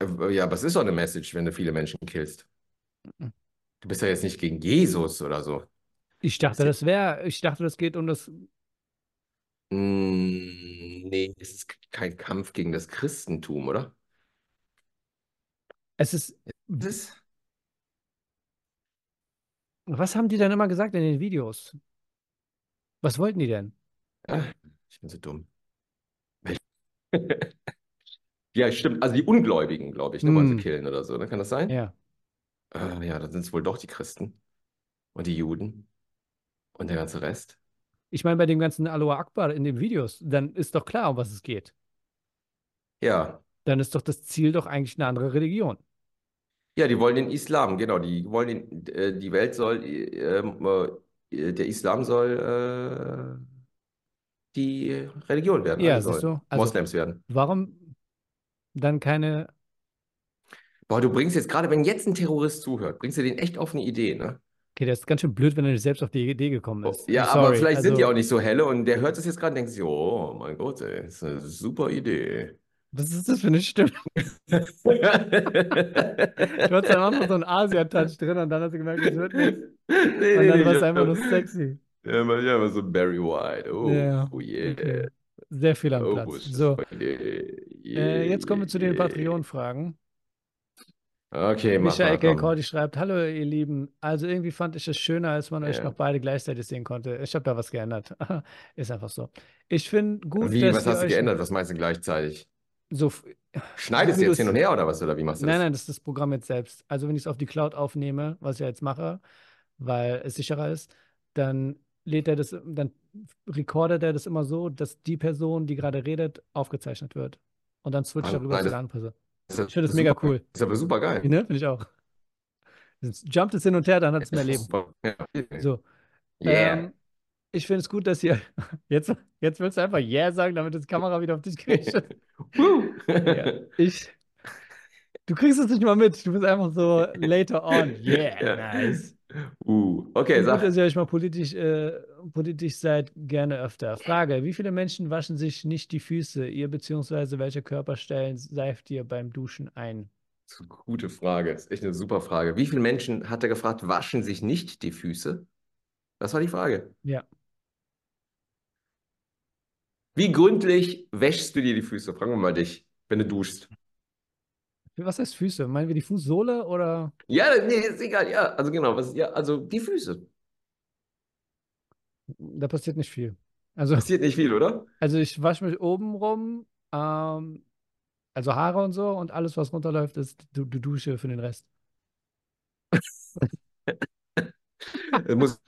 Äh, Ja, aber es ist doch eine Message, wenn du viele Menschen killst. Mhm. Du bist ja jetzt nicht gegen Jesus oder so. Ich dachte, das wäre, ich dachte, das geht um das. Mm, Nee, es ist kein Kampf gegen das Christentum, oder? Es ist. Ist, Was haben die dann immer gesagt in den Videos? Was wollten die denn? ah, ich bin so dumm. Ja, stimmt. Also die Ungläubigen, glaube ich, ne, wollen sie Mm. killen oder so, ne? Kann das sein? Ja. Ah, ja, dann sind es wohl doch die Christen und die Juden und der ganze Rest. Ich meine, bei dem ganzen Aloha Akbar in den Videos, dann ist doch klar, um was es geht. Ja, Dann ist doch das Ziel doch eigentlich eine andere Religion. ja, die wollen den Islam, genau. Die wollen den, äh, die Welt soll, äh, ähm, äh, der Islam soll, äh, die Religion werden. Ja, alle siehst sollen du? Also- Moslems werden. Warum dann keine. Boah, du bringst jetzt gerade, wenn jetzt ein Terrorist zuhört, bringst du den echt auf eine Idee, ne? Okay, das ist ganz schön blöd, wenn er nicht selbst auf die Idee gekommen Oh, ist. ja, aber vielleicht sind also, die auch nicht so helle und der hört es jetzt gerade und denkt sich, oh mein Gott, ey, das ist eine super Idee. Was ist das für eine Stimme? Du hast am Anfang so einen Asia-Touch drin und dann hast du gemerkt, das wird nicht. Nee, Und dann nee, war es einfach nur sexy. Ja, aber, ja, aber so Barry White. Oh, Ja, oh yeah. okay. Sehr viel am Oh, Platz. So, äh, jetzt kommen wir zu den. Patreon-Fragen. Okay, mach Michael. Kelkordi schreibt, hallo ihr Lieben, also irgendwie fand ich es schöner, als man euch Ja. noch beide gleichzeitig sehen konnte. Ich habe da was geändert. Ist einfach so. Ich finde gut, Wie, dass was ihr hast du euch geändert? Was meinst du gleichzeitig? so Schneidest wie du jetzt hin und her oder was? Oder wie machst du Nein, das? nein, das ist das Programm jetzt selbst. Also wenn ich es auf die Cloud aufnehme, was ich jetzt mache, weil es sicherer ist, dann lädt er das, dann recordet er das immer so, dass die Person, die gerade redet, aufgezeichnet wird. Und dann switcht Ah, er rüber nein, zu der anderen Person. Das ist Ich finde das mega cool. Das ist aber super geil. Ne? Finde ich auch. Jumpt es hin und her, dann hat es mehr Leben. So. Yeah. Ähm, ich finde es gut, dass ihr. Jetzt, jetzt willst du einfach Yeah sagen, damit das Kamera wieder auf dich gerichtet ja. Ich. Du kriegst es nicht mal mit. Du bist einfach so later on. Yeah, nice. Uh, okay, sag. dass ihr euch mal politisch, äh, politisch seid, gerne öfter. Frage: Wie viele Menschen waschen sich nicht die Füße? Ihr beziehungsweise welche Körperstellen seift ihr beim Duschen ein? Das ist eine Gute Frage. Das ist echt eine super Frage. Wie viele Menschen, hat er gefragt, waschen sich nicht die Füße? Das war die Frage. Ja. Wie gründlich wäschst du dir die Füße? Fragen wir mal dich, wenn du duschst. Was heißt Füße? Meinen wir die Fußsohle oder? Ja, nee, ist egal. Ja, also genau. Was, ja, also die Füße. Da passiert nicht viel. Also. Passiert nicht viel, oder? Also ich wasche mich oben rum, ähm, also Haare und so und alles, was runterläuft, ist du, du Dusche für den Rest. Das muss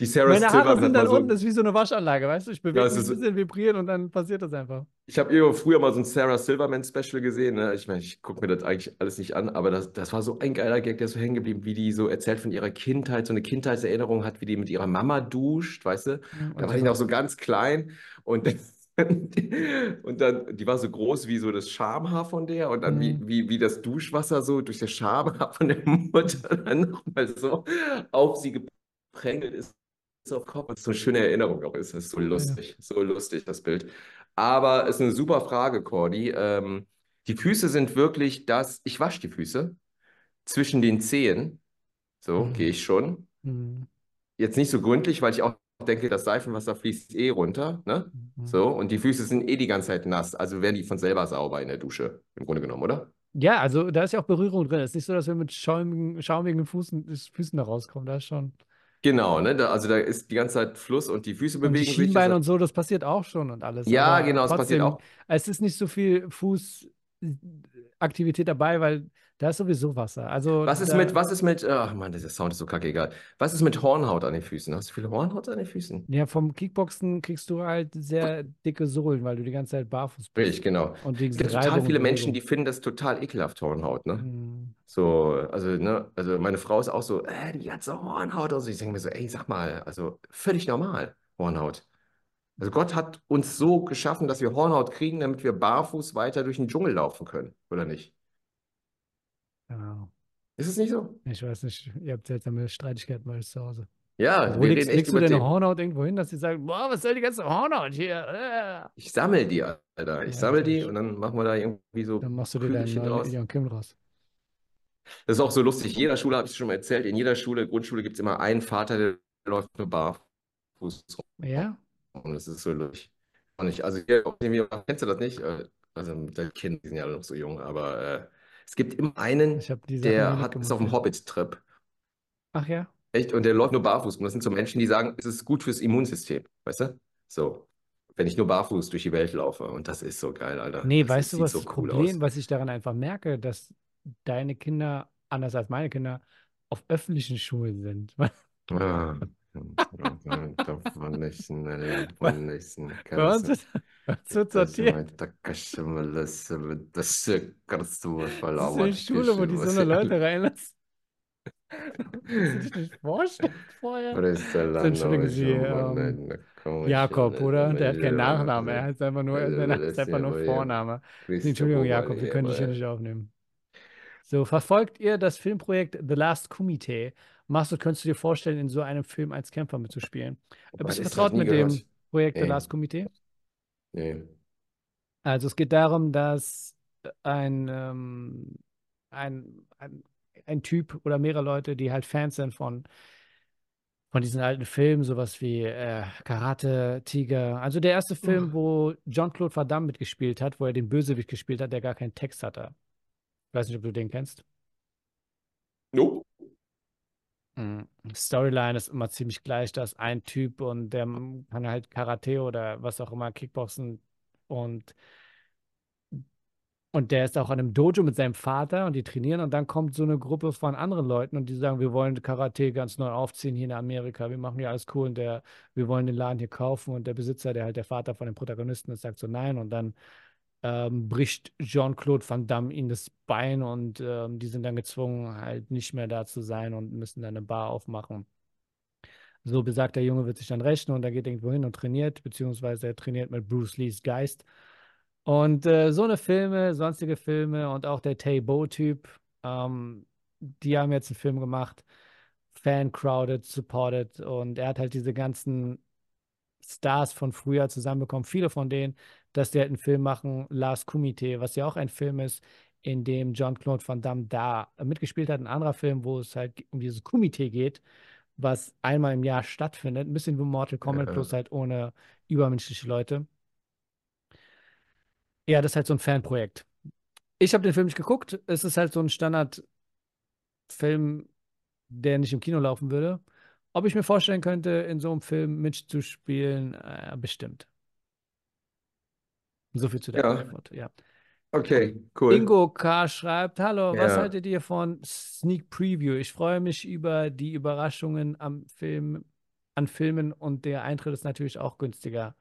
die Sarah Meine Haare Silverman sind dann so, unten, das ist wie so eine Waschanlage, weißt du? Ich bewege Ja, mich ein bisschen, vibrieren und dann passiert das einfach. Ich habe früher mal so ein Sarah Silverman Special gesehen. Ne? Ich meine, ich gucke mir das eigentlich alles nicht an, aber das, das war so ein geiler Gag, der ist so hängen geblieben, wie die so erzählt von ihrer Kindheit, so eine Kindheitserinnerung hat, wie die mit ihrer Mama duscht, weißt du? Da war ich noch so ganz klein und, und dann, die war so groß wie so das Schamhaar von der und dann wie, Mhm. wie, wie das Duschwasser so durch das Schamhaar von der Mutter dann nochmal so auf sie geprängelt ist auf Kopf. Das ist so eine schöne Erinnerung auch ist. Das ist so lustig, so lustig, das Bild. Aber es ist eine super Frage, Cordy. Ähm, die Füße sind wirklich das, ich wasche die Füße zwischen den Zehen. So Mhm. gehe ich schon. Mhm. Jetzt nicht so gründlich, weil ich auch denke, das Seifenwasser fließt eh runter. Ne? Mhm. So, und die Füße sind eh die ganze Zeit nass. Also werden die von selber sauber in der Dusche, im Grunde genommen, oder? Ja, also da ist ja auch Berührung drin. Es ist nicht so, dass wir mit schaumigen, schaumigen Füßen, Füßen da rauskommen. Da ist schon. Genau, ne? Da, also da ist die ganze Zeit Fluss und die Füße Und die bewegen sich. Schienbeine Das- und so, das passiert auch schon und alles. Ja, genau, es passiert trotzdem, auch. Es ist nicht so viel Fußaktivität dabei, weil da ist sowieso Wasser. Also Was ist mit, was ist mit, ach Mann, dieser Sound ist so kacke, egal. Was ist mit Hornhaut an den Füßen? Hast du viel Hornhaut an den Füßen? Ja, vom Kickboxen kriegst du halt sehr dicke Sohlen, weil du die ganze Zeit barfuß bist. Richtig, genau. Und Es gibt total viele Menschen, die finden das total ekelhaft, Hornhaut, ne? Hm. So, also, ne, also meine Frau ist auch so, äh, die ganze Hornhaut. Also ich denke mir so, ey, sag mal, also völlig normal, Hornhaut. Also Gott hat uns so geschaffen, dass wir Hornhaut kriegen, damit wir barfuß weiter durch den Dschungel laufen können, oder nicht? Genau. Ist es nicht so? Ich weiß nicht, ihr habt seltsame Streitigkeiten bei euch zu Hause. Ja, Wo wir legst, reden legst du deine Themen. Hornhaut irgendwo hin, dass sie sagen, boah, was soll die ganze Hornhaut hier? Äh. Ich sammle die, Alter. Ich Ja, sammle die und dann machen wir da irgendwie so Dann machst du dir deinen neuen Kim draus. Das ist auch so lustig. In jeder Schule habe ich es schon mal erzählt. In jeder Schule, Grundschule gibt es immer einen Vater, der läuft nur barfuß Ja? rum. Und das ist so lustig. Und ich, also hier, kennst du das nicht? Äh, Also deine Kinder sind ja noch so jung, aber äh, es gibt immer einen, der hat, ist auf dem Hobbit-Trip. Ach ja? Echt? Und der läuft nur barfuß rum. Das sind so Menschen, die sagen, es ist gut fürs Immunsystem. Weißt du? So. Wenn ich nur barfuß durch die Welt laufe. Und das ist so geil, Alter. Nee, Das weißt du, was so das cool Problem, aus. was ich daran einfach merke, dass deine Kinder, anders als meine Kinder, auf öffentlichen Schulen sind. Ah, ne, ne, das, ist eine Schule, wo die so eine Leute reinlassen. Kannst du nicht vorstellen vorher? Land, ähm, Jakob, oder? Der hat keinen Nachnamen, er heißt einfach nur, also, ist einfach nur. Vorname. Entschuldigung, Jakob, wir können dich hier nicht aufnehmen. So, verfolgt ihr das Filmprojekt The Last Kumite? Machst könntest du dir vorstellen, in so einem Film als Kämpfer mitzuspielen? Was Bist du vertraut mit dem. Projekt The Nee. Last Kumite? Nee. Also es geht darum, dass ein, ähm, ein, ein, ein Typ oder mehrere Leute, die halt Fans sind von, von diesen alten Filmen, sowas wie äh, Karate, Tiger. Also der erste Film, wo Jean-Claude Van Damme mitgespielt hat, wo er den Bösewicht gespielt hat, der gar keinen Text hatte. Ich weiß nicht, ob du den kennst. Nope. Mhm. Storyline ist immer ziemlich gleich. Da ist ein Typ und der kann halt Karate oder was auch immer, Kickboxen. Und und der ist auch an einem Dojo mit seinem Vater und die trainieren. Und dann kommt so eine Gruppe von anderen Leuten und die sagen, wir wollen Karate ganz neu aufziehen hier in Amerika, wir machen hier alles cool und der, wir wollen den Laden hier kaufen. Und der Besitzer, der halt der Vater von dem Protagonisten ist, sagt so nein. Und dann ähm, bricht Jean-Claude Van Damme ihnen das Bein und ähm, die sind dann gezwungen, halt nicht mehr da zu sein und müssen dann eine Bar aufmachen. So besagt der Junge wird sich dann rächen und er geht irgendwo hin und trainiert, beziehungsweise er trainiert mit Bruce Lees Geist. Und äh, so eine Filme, sonstige Filme und auch der Tay Bo-Typ, ähm, die haben jetzt einen Film gemacht, fan-crowded, supported und er hat halt diese ganzen Stars von früher zusammenbekommen, viele von denen, dass die halt einen Film machen, Last Kumite, was ja auch ein Film ist, in dem Jean-Claude Van Damme da mitgespielt hat, ein anderer Film, wo es halt um dieses Kumite geht, was einmal im Jahr stattfindet, ein bisschen wie Mortal Kombat, Ja. bloß halt ohne übermenschliche Leute. Ja, das ist halt so ein Fanprojekt. Ich habe den Film nicht geguckt. Es ist halt so ein Standardfilm, der nicht im Kino laufen würde. Ob ich mir vorstellen könnte, in so einem Film mitzuspielen, äh, bestimmt. So viel zu der Ja. Antwort, ja. Okay, cool. Ingo K. schreibt, hallo, was Ja. haltet ihr von Sneak Preview? Ich freue mich über die Überraschungen am Film, an Filmen und der Eintritt ist natürlich auch günstiger.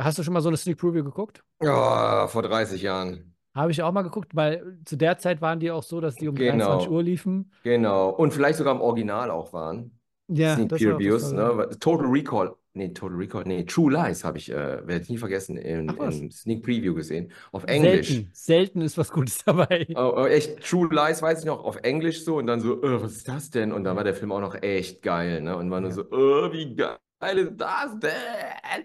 Hast du schon mal so eine Sneak Preview geguckt? Ja, vor 30 Jahren. Habe ich auch mal geguckt, weil zu der Zeit waren die auch so, dass die um Genau. 23 Uhr liefen. Genau. Und vielleicht sogar im Original auch waren. Ja, Sneak Previews, ne? Total Recall. Nee, Total Recall. Nee, True Lies habe ich, äh, werde ich nie vergessen, in, Ach Sneak Preview gesehen. Auf Englisch. Selten, selten ist was Gutes dabei. Oh, oh, echt, True Lies weiß ich noch, auf Englisch so und dann so, äh, was ist das denn? Und dann war der Film auch noch echt geil, ne? Und war nur Ja. so, äh, wie geil ist das denn?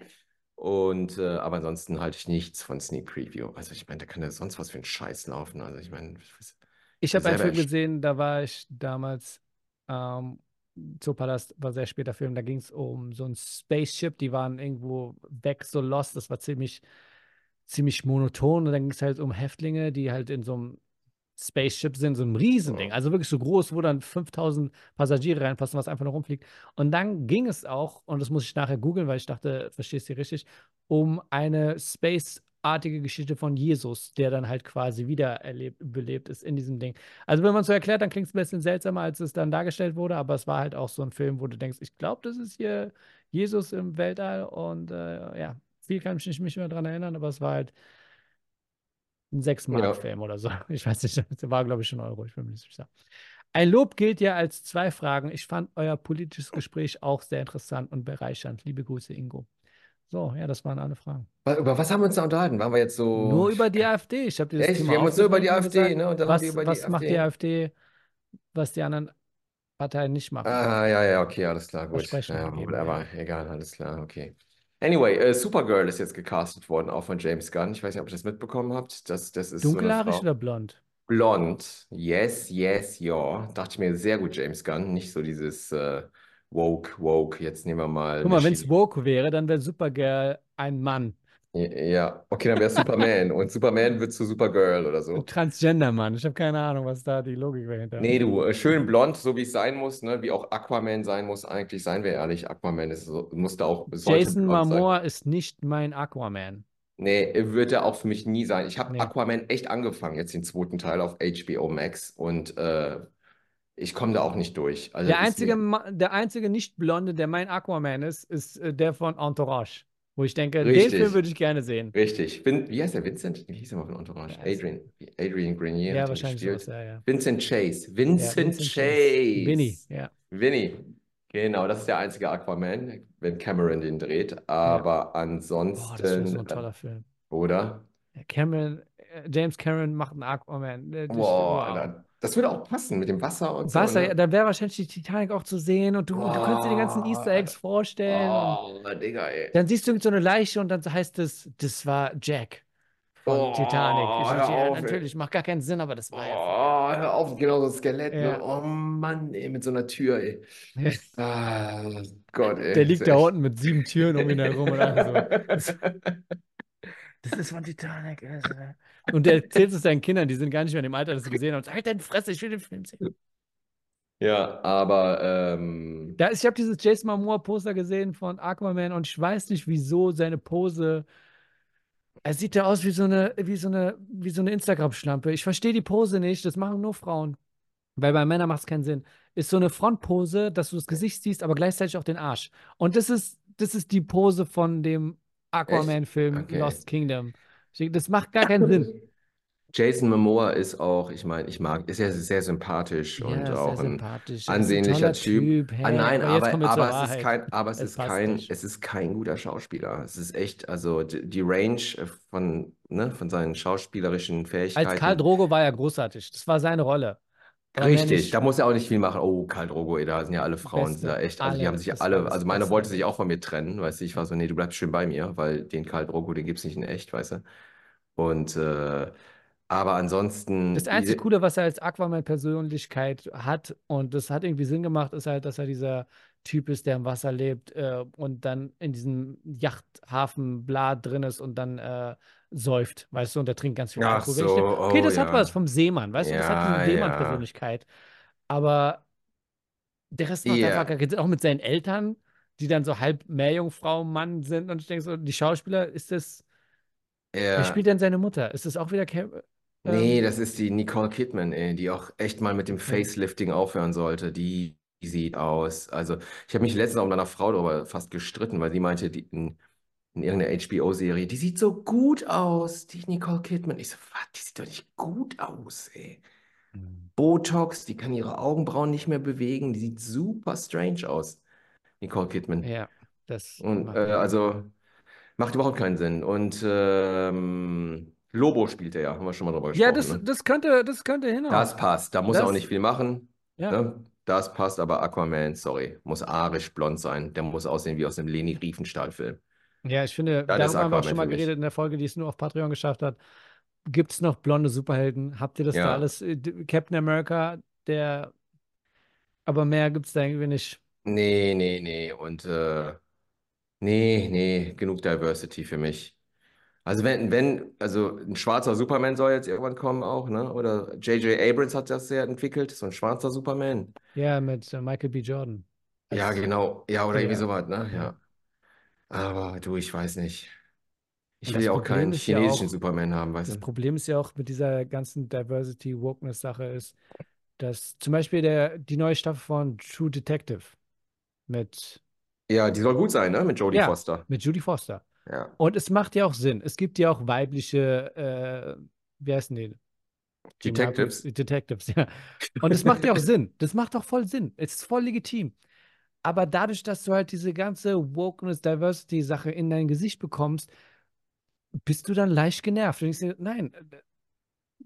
Und, äh, aber ansonsten halte ich nichts von Sneak Preview. Also ich meine, da kann ja sonst was für ein Scheiß laufen. Also ich meine, ich weiß- Ich habe einen Film gesehen, da war ich damals, ähm, Zoopalast war sehr später Film, da ging es um so ein Spaceship, die waren irgendwo weg, so lost, das war ziemlich, ziemlich monoton und dann ging es halt um Häftlinge, die halt in so einem Spaceship sind, so ein Riesending, also wirklich so groß, wo dann 5000 Passagiere reinpassen, was einfach nur rumfliegt. Und dann ging es auch, und das muss ich nachher googeln, weil ich dachte, verstehst du richtig, um eine Space-artige Geschichte von Jesus, der dann halt quasi wieder erlebt, belebt ist in diesem Ding. Also wenn man es so erklärt, dann klingt es ein bisschen seltsamer, als es dann dargestellt wurde, aber es war halt auch so ein Film, wo du denkst, ich glaube, das ist hier Jesus im Weltall und äh, ja, viel kann ich mich nicht mehr daran erinnern, aber es war halt ein Ja. 6-Mark-Film oder so. Ich weiß nicht, das war, glaube ich, schon Euro, ich bin mir nicht sicher. Ein Lob gilt ja als zwei Fragen. Ich fand euer politisches Gespräch auch sehr interessant und bereichernd. Liebe Grüße, Ingo. So, ja, das waren alle Fragen. Über was haben wir uns da unterhalten? Waren wir jetzt so. Nur über die AfD. Ich habe dieses Echt? Thema Wir haben uns nur über die AfD, gesagt, ne? Und dann was, über die was macht die AfD. Was die anderen Parteien nicht machen? Ah, ja, ja, okay, alles klar, gut. Ja, gegeben, whatever, egal, alles klar, okay. Anyway, äh, Supergirl ist jetzt gecastet worden, auch von James Gunn. Ich weiß nicht, ob ihr das mitbekommen habt. Das, das ist so Dunkelhaarig Frau. oder blond? Blond, yes, yes, ja. Dachte ich mir, sehr gut, James Gunn. Nicht so dieses äh, woke, woke. Jetzt nehmen wir mal Guck mal, wenn es woke wäre, dann wäre Supergirl ein Mann. Ja, okay, dann wäre es Superman. Und Superman wird zu Supergirl oder so. Ein Transgender-Mann. Ich habe keine Ahnung, was da die Logik dahinter Nee, du, äh, schön blond, so wie es sein muss, ne? Wie auch Aquaman sein muss. Eigentlich, seien wir ehrlich, Aquaman ist so, musste auch, sollte Jason blond sein. Momoa ist nicht mein Aquaman. Nee, wird er auch für mich nie sein. Ich habe Nee. Aquaman echt angefangen, jetzt den zweiten Teil auf HBO Max und äh, ich komme da auch nicht durch. Also Der ist einzige, mir, der einzige Nicht-Blonde, der mein Aquaman ist, ist äh, der von Entourage. Wo ich denke, den Richtig. Film würde ich gerne sehen. Richtig. Vin, wie heißt der? Vincent? Wie hieß er mal von Entourage? Ist- Adrian. Adrian Grenier Ja, wahrscheinlich gespielt. sowas, ja, ja. Vincent Chase. Ja, Vincent, Vincent Chase. Vinny, ja. Vinny. Genau, das ist der einzige Aquaman, wenn Cameron den dreht. Aber Boah, das ansonsten, so ein toller Film. oder? Cameron, äh, James Cameron macht einen Aquaman. Das- Boah, wow. Das würde auch passen mit dem Wasser und so. Wasser, ne? ja, da wäre wahrscheinlich die Titanic auch zu sehen und du, du kannst dir die ganzen Easter Eggs vorstellen. Oh, Digga, ey. dann siehst du so eine Leiche und dann heißt es, das war Jack von Oh, Titanic. Ich, ich, auf, ey. natürlich, macht gar keinen Sinn, aber das war ja. Oh, hör auf, genau so ein Skelett. Ja. Ne? Oh Mann, ey, mit so einer Tür, ey. Ah, Gott, ey. Der liegt da echt- unten mit sieben Türen um ihn herum und so. Das ist von Titanic. Und der erzählt es seinen Kindern, die sind gar nicht mehr in dem Alter, das sie gesehen haben. Halt deine Fresse, ich will den Film sehen. Ja, aber ähm, Da ist, ich habe dieses Jason Momoa-Poster gesehen von Aquaman und ich weiß nicht, wieso seine Pose. Er sieht da aus wie so eine, wie so eine, wie so eine Instagram-Schlampe. Ich verstehe die Pose nicht, das machen nur Frauen. Weil bei Männern macht es keinen Sinn. Ist so eine Frontpose, dass du das Gesicht siehst, aber gleichzeitig auch den Arsch. Und das ist, das ist die Pose von dem Aquaman-Film Okay. Lost Kingdom. Das macht gar keinen Sinn. Jason Momoa ist auch, ich meine, ich mag, ist ja sehr sympathisch und Ja, auch sehr ein sympathisch. Er ein ansehnlicher toller Typ. Typ. Ah, Hey, nein, aber aber, aber es ist kein, aber es Es ist kein, nicht. es ist kein guter Schauspieler. Es ist echt, also die, die Range von, ne, von seinen schauspielerischen Fähigkeiten. Als Karl Drogo war er großartig. Das war seine Rolle. Richtig, da muss er auch nicht viel machen. Oh, Karl Drogo, da sind ja alle Frauen, sind da echt, also die haben sich alle, also meine Beste. wollte sich auch von mir trennen, weißt du, ich war so, nee, du bleibst schön bei mir, weil den Karl Drogo, den gibt's nicht in echt, weißt du. Und, äh, aber ansonsten, Das einzige Coole, was er als Aquaman-Persönlichkeit hat, und das hat irgendwie Sinn gemacht, ist halt, dass er dieser Typ ist, der im Wasser lebt äh, und dann in diesem Yachthafen bla drin ist und dann äh, säuft, weißt du, und der trinkt ganz viel Alkohol. so, denke, okay, oh das hat ja. was vom Seemann, weißt du, das hat diese. Seemann-Persönlichkeit. Aber der Rest macht Ja. einfach. Auch mit seinen Eltern, die dann so halb Meerjungfrau, Mann sind. Und ich denke so, die Schauspieler, ist das, wer ja, spielt denn seine Mutter? Ist das auch wieder Cam nee, ähm, das ist die Nicole Kidman, ey, die auch echt mal mit dem. Facelifting aufhören sollte. Die, die sieht aus. Also, ich habe mich letztens auch mit einer Frau darüber fast gestritten, weil sie meinte, die, in, in irgendeiner HBO-Serie, die sieht so gut aus, die Nicole Kidman. Ich so, was, die sieht doch nicht gut aus, ey. Botox, die kann ihre Augenbrauen nicht mehr bewegen, die sieht super strange aus, Nicole Kidman. Ja, das Und macht äh, also macht überhaupt keinen Sinn. Und ähm, Lobo spielt er ja, haben wir schon mal drüber Ja, gesprochen, das, ne? das könnte, das könnte hinhauen. Das passt, da muss er auch Das- nicht viel machen. ja. Ne? Das passt, aber Aquaman, sorry, muss arisch blond sein. Der muss aussehen wie aus einem Leni Riefenstahl-Film. Ja, ich finde, ist darüber haben wir auch schon mal geredet in der Folge, die es nur auf Patreon geschafft hat. Gibt es noch blonde Superhelden? Habt ihr das da Ja. alles? Äh, Captain America, der, aber mehr gibt es da irgendwie nicht. Nee, nee, nee. Und äh, nee, nee, genug Diversity für mich. Also wenn, wenn, also ein schwarzer Superman soll jetzt irgendwann kommen auch, ne? Oder J.J. Abrams hat das ja entwickelt, so ein schwarzer Superman. Ja, mit äh, Michael B. Jordan. Ja, genau. Ja, oder irgendwie Ja. sowas, ne? Ja. Aber du, ich weiß nicht. Ich Und will das ja auch Problem keinen ist ja chinesischen auch- Superman haben, weißt Das du? Problem ist ja auch mit dieser ganzen Diversity-Wokeness-Sache ist, dass zum Beispiel der, die neue Staffel von True Detective mit, Ja, die soll gut sein, ne? Mit Jodie Ja. Foster. mit Judy Foster. Ja. Und es macht ja auch Sinn. Es gibt ja auch weibliche, äh, wie heißen die? Detectives. Detectives, ja. Und es macht ja auch Sinn. Das macht doch voll Sinn. Es ist voll legitim. Aber dadurch, dass du halt diese ganze Wokeness, Diversity-Sache in dein Gesicht bekommst, bist du dann leicht genervt. Und ich sage, nein,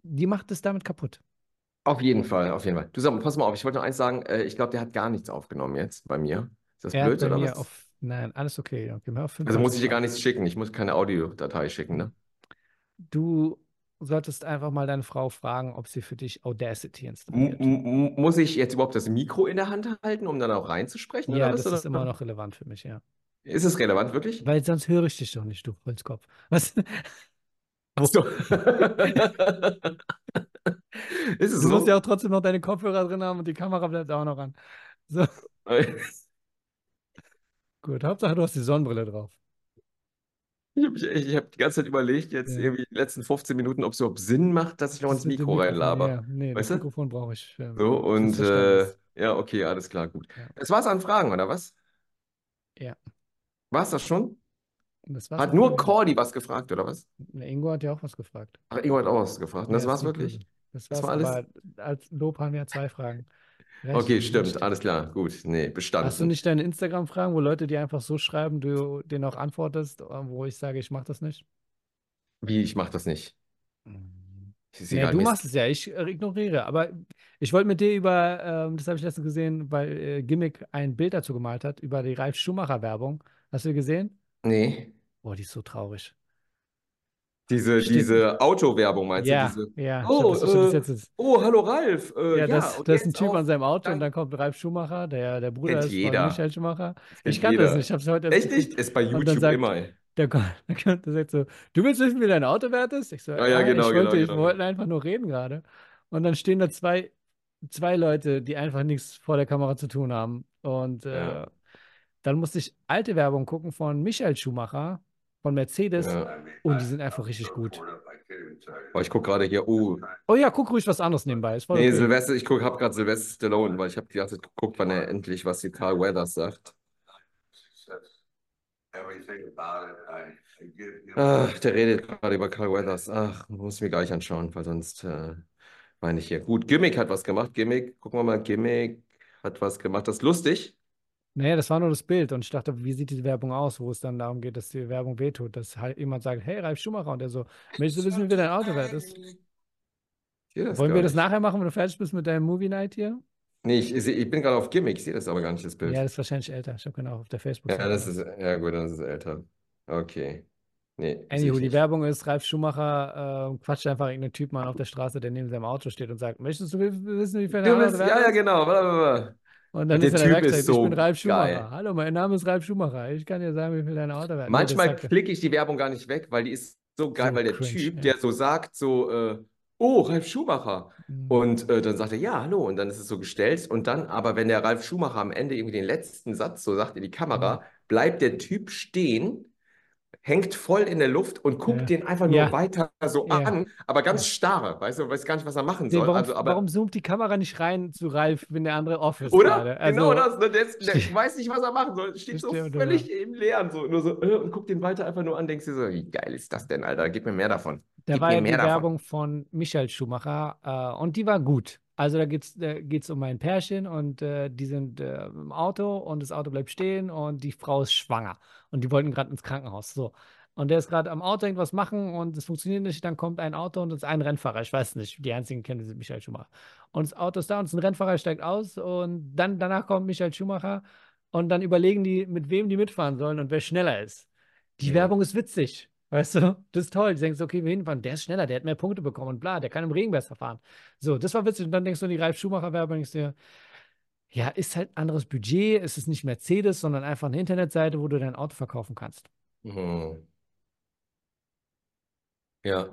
die macht es damit kaputt. Auf jeden Fall, auf jeden Fall. Du sag pass mal auf, ich wollte noch eins sagen, äh, ich glaube, der hat gar nichts aufgenommen jetzt bei mir. Ist das Er blöd oder was? auf, nein, alles okay. okay Also muss ich dir gar nichts schicken, ich muss keine Audiodatei schicken, ne? Du solltest einfach mal deine Frau fragen, ob sie für dich Audacity installiert. m- muss ich jetzt überhaupt das Mikro in der Hand halten, um dann auch reinzusprechen Ja, oder das was? ist immer noch relevant für mich, ja. Ist es relevant, wirklich? Weil sonst höre ich dich doch nicht, du Holzkopf. Was? Ach so. Ist es Du musst so? ja auch trotzdem noch deine Kopfhörer drin haben und die Kamera bleibt auch noch an. So, gut. Hauptsache, du hast die Sonnenbrille drauf. Ich habe hab die ganze Zeit überlegt, jetzt Ja. irgendwie die letzten 15 Minuten, ob es überhaupt Sinn macht, dass ich noch Das ins Mikro Mikrofon, reinlaber. Ja, nee, das Weißt du? Mikrofon brauche ich. Für, So, und äh, ja, okay, alles klar, gut. Ja. Das war's an Fragen, oder was? Ja. War's das schon? Das war's Hat nur. Cordy was gefragt, oder was? Na, Ingo hat ja auch was gefragt. Ach, Ingo hat auch was gefragt. Und das war's wirklich? Das Das war's, war alles? als Lob haben wir ja zwei Fragen. Recht, Okay, nicht. stimmt. Alles klar. Gut. Nee, Hast du bestanden. nicht deine Instagram-Fragen, wo Leute dir einfach so schreiben, du denen auch antwortest, äh, wo ich sage, ich mache das nicht? Wie, ich mach das nicht. Ja, egal, du mir ist- machst es ja, ich äh, ignoriere. Aber ich wollte mit dir über, ähm, das habe ich letztens gesehen, weil äh, Gimmick ein Bild dazu gemalt hat, über die Ralf Schumacher-Werbung. Hast du gesehen? Nee. Boah, die ist so traurig. Diese, Steht- diese Autowerbung meinst ja, du? Diese, ja. Oh, das bis äh, jetzt ist. oh, hallo Ralf. Äh, Ja, ja, das, das ist ein Typ an seinem Auto dann- und dann kommt Ralf Schumacher, der, der Bruder ist von jeder. Michael Schumacher. Ich kann das jeder. nicht, ich habe es heute Echt nicht? Ist bei YouTube sagt- immer. Der, kommt- der, kommt- der sagt so, du willst wissen, wie dein Auto wert ist? Ich so, Ja, ja, genau, ich wollte, genau, ich genau. wollte einfach nur reden gerade. Und dann stehen da zwei, zwei Leute, die einfach nichts vor der Kamera zu tun haben. Und äh, dann musste ich alte Werbung gucken von Michael Schumacher, von Mercedes. Ja. Und die sind einfach richtig gut. Oh, ich gucke gerade hier. Oh, Oh ja, guck ruhig was anderes nebenbei. Nee, okay. Silvester. Ich habe gerade Sylvester Stallone, weil ich habe die ganze Zeit geguckt, wann er endlich was die Carl Weathers sagt. Ach, der redet gerade über Carl Weathers. Ach, muss ich mir gleich anschauen, weil sonst äh, meine ich hier. Gut, Gimmick hat was gemacht. Gimmick, gucken wir mal, Gimmick hat was gemacht. Das ist lustig. Naja, das war nur das Bild. Und ich dachte, wie sieht die Werbung aus, wo es dann darum geht, dass die Werbung wehtut. Dass halt jemand sagt, hey, Ralf Schumacher. Und der so, möchtest du wissen, wie viel dein Auto wert ist? Wollen wir das nachher machen, wenn du fertig bist mit deinem Movie Night hier? Nee, ich, ich, bin gerade auf Gimmick, ich sehe das aber gar nicht, das Bild. Ja, das ist wahrscheinlich älter. Ich habe genau auf der facebook Ja, das ist, ja gut, dann ist es älter. Okay. Nee, Anywho, die. Werbung ist, Ralf Schumacher äh, quatscht einfach irgendeinen Typen an auf der Straße, der neben seinem Auto steht und sagt, möchtest du wissen, wie viel dein Auto wert ja, ja, ist? genau. Und dann Der ist er der Typ ist Werkzeug, ich so bin Ralf Schumacher. geil. Hallo, mein Name ist Ralf Schumacher. Ich kann dir sagen, wie viel dein Auto wert Manchmal klicke ich die Werbung gar nicht weg, weil die ist so geil, So weil der cringe, Typ, ja. der so sagt, so, äh, oh, Ralf Schumacher. Mhm. Und äh, dann sagt er, ja, hallo. Und dann ist es so gestellt. Und dann, aber wenn der Ralf Schumacher am Ende irgendwie den letzten Satz so sagt in die Kamera, Mhm. bleibt der Typ stehen, hängt voll in der Luft und guckt Ja. den einfach nur Ja. weiter so Ja. an, aber ganz starr, weißt du, weiß gar nicht, was er machen soll. warum, Also, aber, warum zoomt die Kamera nicht rein zu Ralf, wenn der andere off ist Oder? Also, genau das. Ne? Der, der weiß nicht, was er machen soll. Steht so völlig im Leeren, so, nur so, äh, und guckt den weiter einfach nur an, denkst dir so, wie geil ist das denn, Alter? Gib mir mehr davon. Da Gib war ja die davon. Werbung von Michael Schumacher äh, und die war gut. Also da geht es da geht's um ein Pärchen und äh, die sind äh, im Auto und das Auto bleibt stehen und die Frau ist schwanger und die wollten gerade ins Krankenhaus. So. Und der ist gerade am Auto irgendwas machen und es funktioniert nicht. Dann kommt ein Auto und es ist ein Rennfahrer. Ich weiß nicht, die einzigen kennen sind Michael Schumacher. Und das Auto ist da und es ist ein Rennfahrer, steigt aus und dann danach kommt Michael Schumacher und dann überlegen die, mit wem die mitfahren sollen und wer schneller ist. Die Ja. Werbung ist witzig. Weißt du, das ist toll. Du denkst, okay, wir hinfahren, der ist schneller, der hat mehr Punkte bekommen und bla, der kann im Regen besser fahren. So, das war witzig. Und dann denkst du die Ralf Schumacher-Werbung, denkst dir, ja, ist halt anderes Budget, es ist nicht Mercedes, sondern einfach eine Internetseite, wo du dein Auto verkaufen kannst. Mhm. Ja,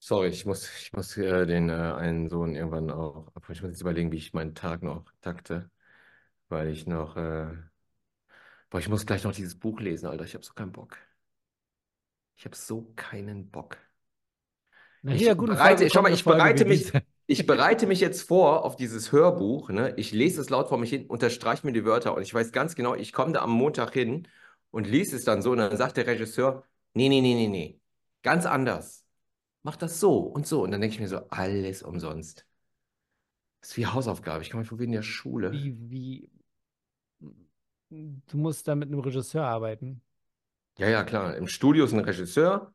sorry, ich muss, ich muss äh, den äh, einen Sohn irgendwann auch, ich muss jetzt überlegen, wie ich meinen Tag noch takte, weil ich noch, äh, boah, ich muss gleich noch dieses Buch lesen, Alter, ich habe so keinen Bock. Ich habe so keinen Bock. Na, Ich gute bereite- schau mal, ich Folge bereite mich-. Ich bereite mich jetzt vor auf dieses Hörbuch, ne? Ich lese es laut vor mich hin, unterstreiche mir die Wörter und ich weiß ganz genau, ich komme da am Montag hin und lese es dann so und dann sagt der Regisseur, nee, nee, nee, nee, nee, ganz anders. Mach das so und so. Und dann denke ich mir so, alles umsonst. Das ist wie Hausaufgabe. Ich komme mir vor wie in der Schule. Wie, wie, du musst da mit einem Regisseur arbeiten. Ja, ja, klar. Im Studio ist ein Regisseur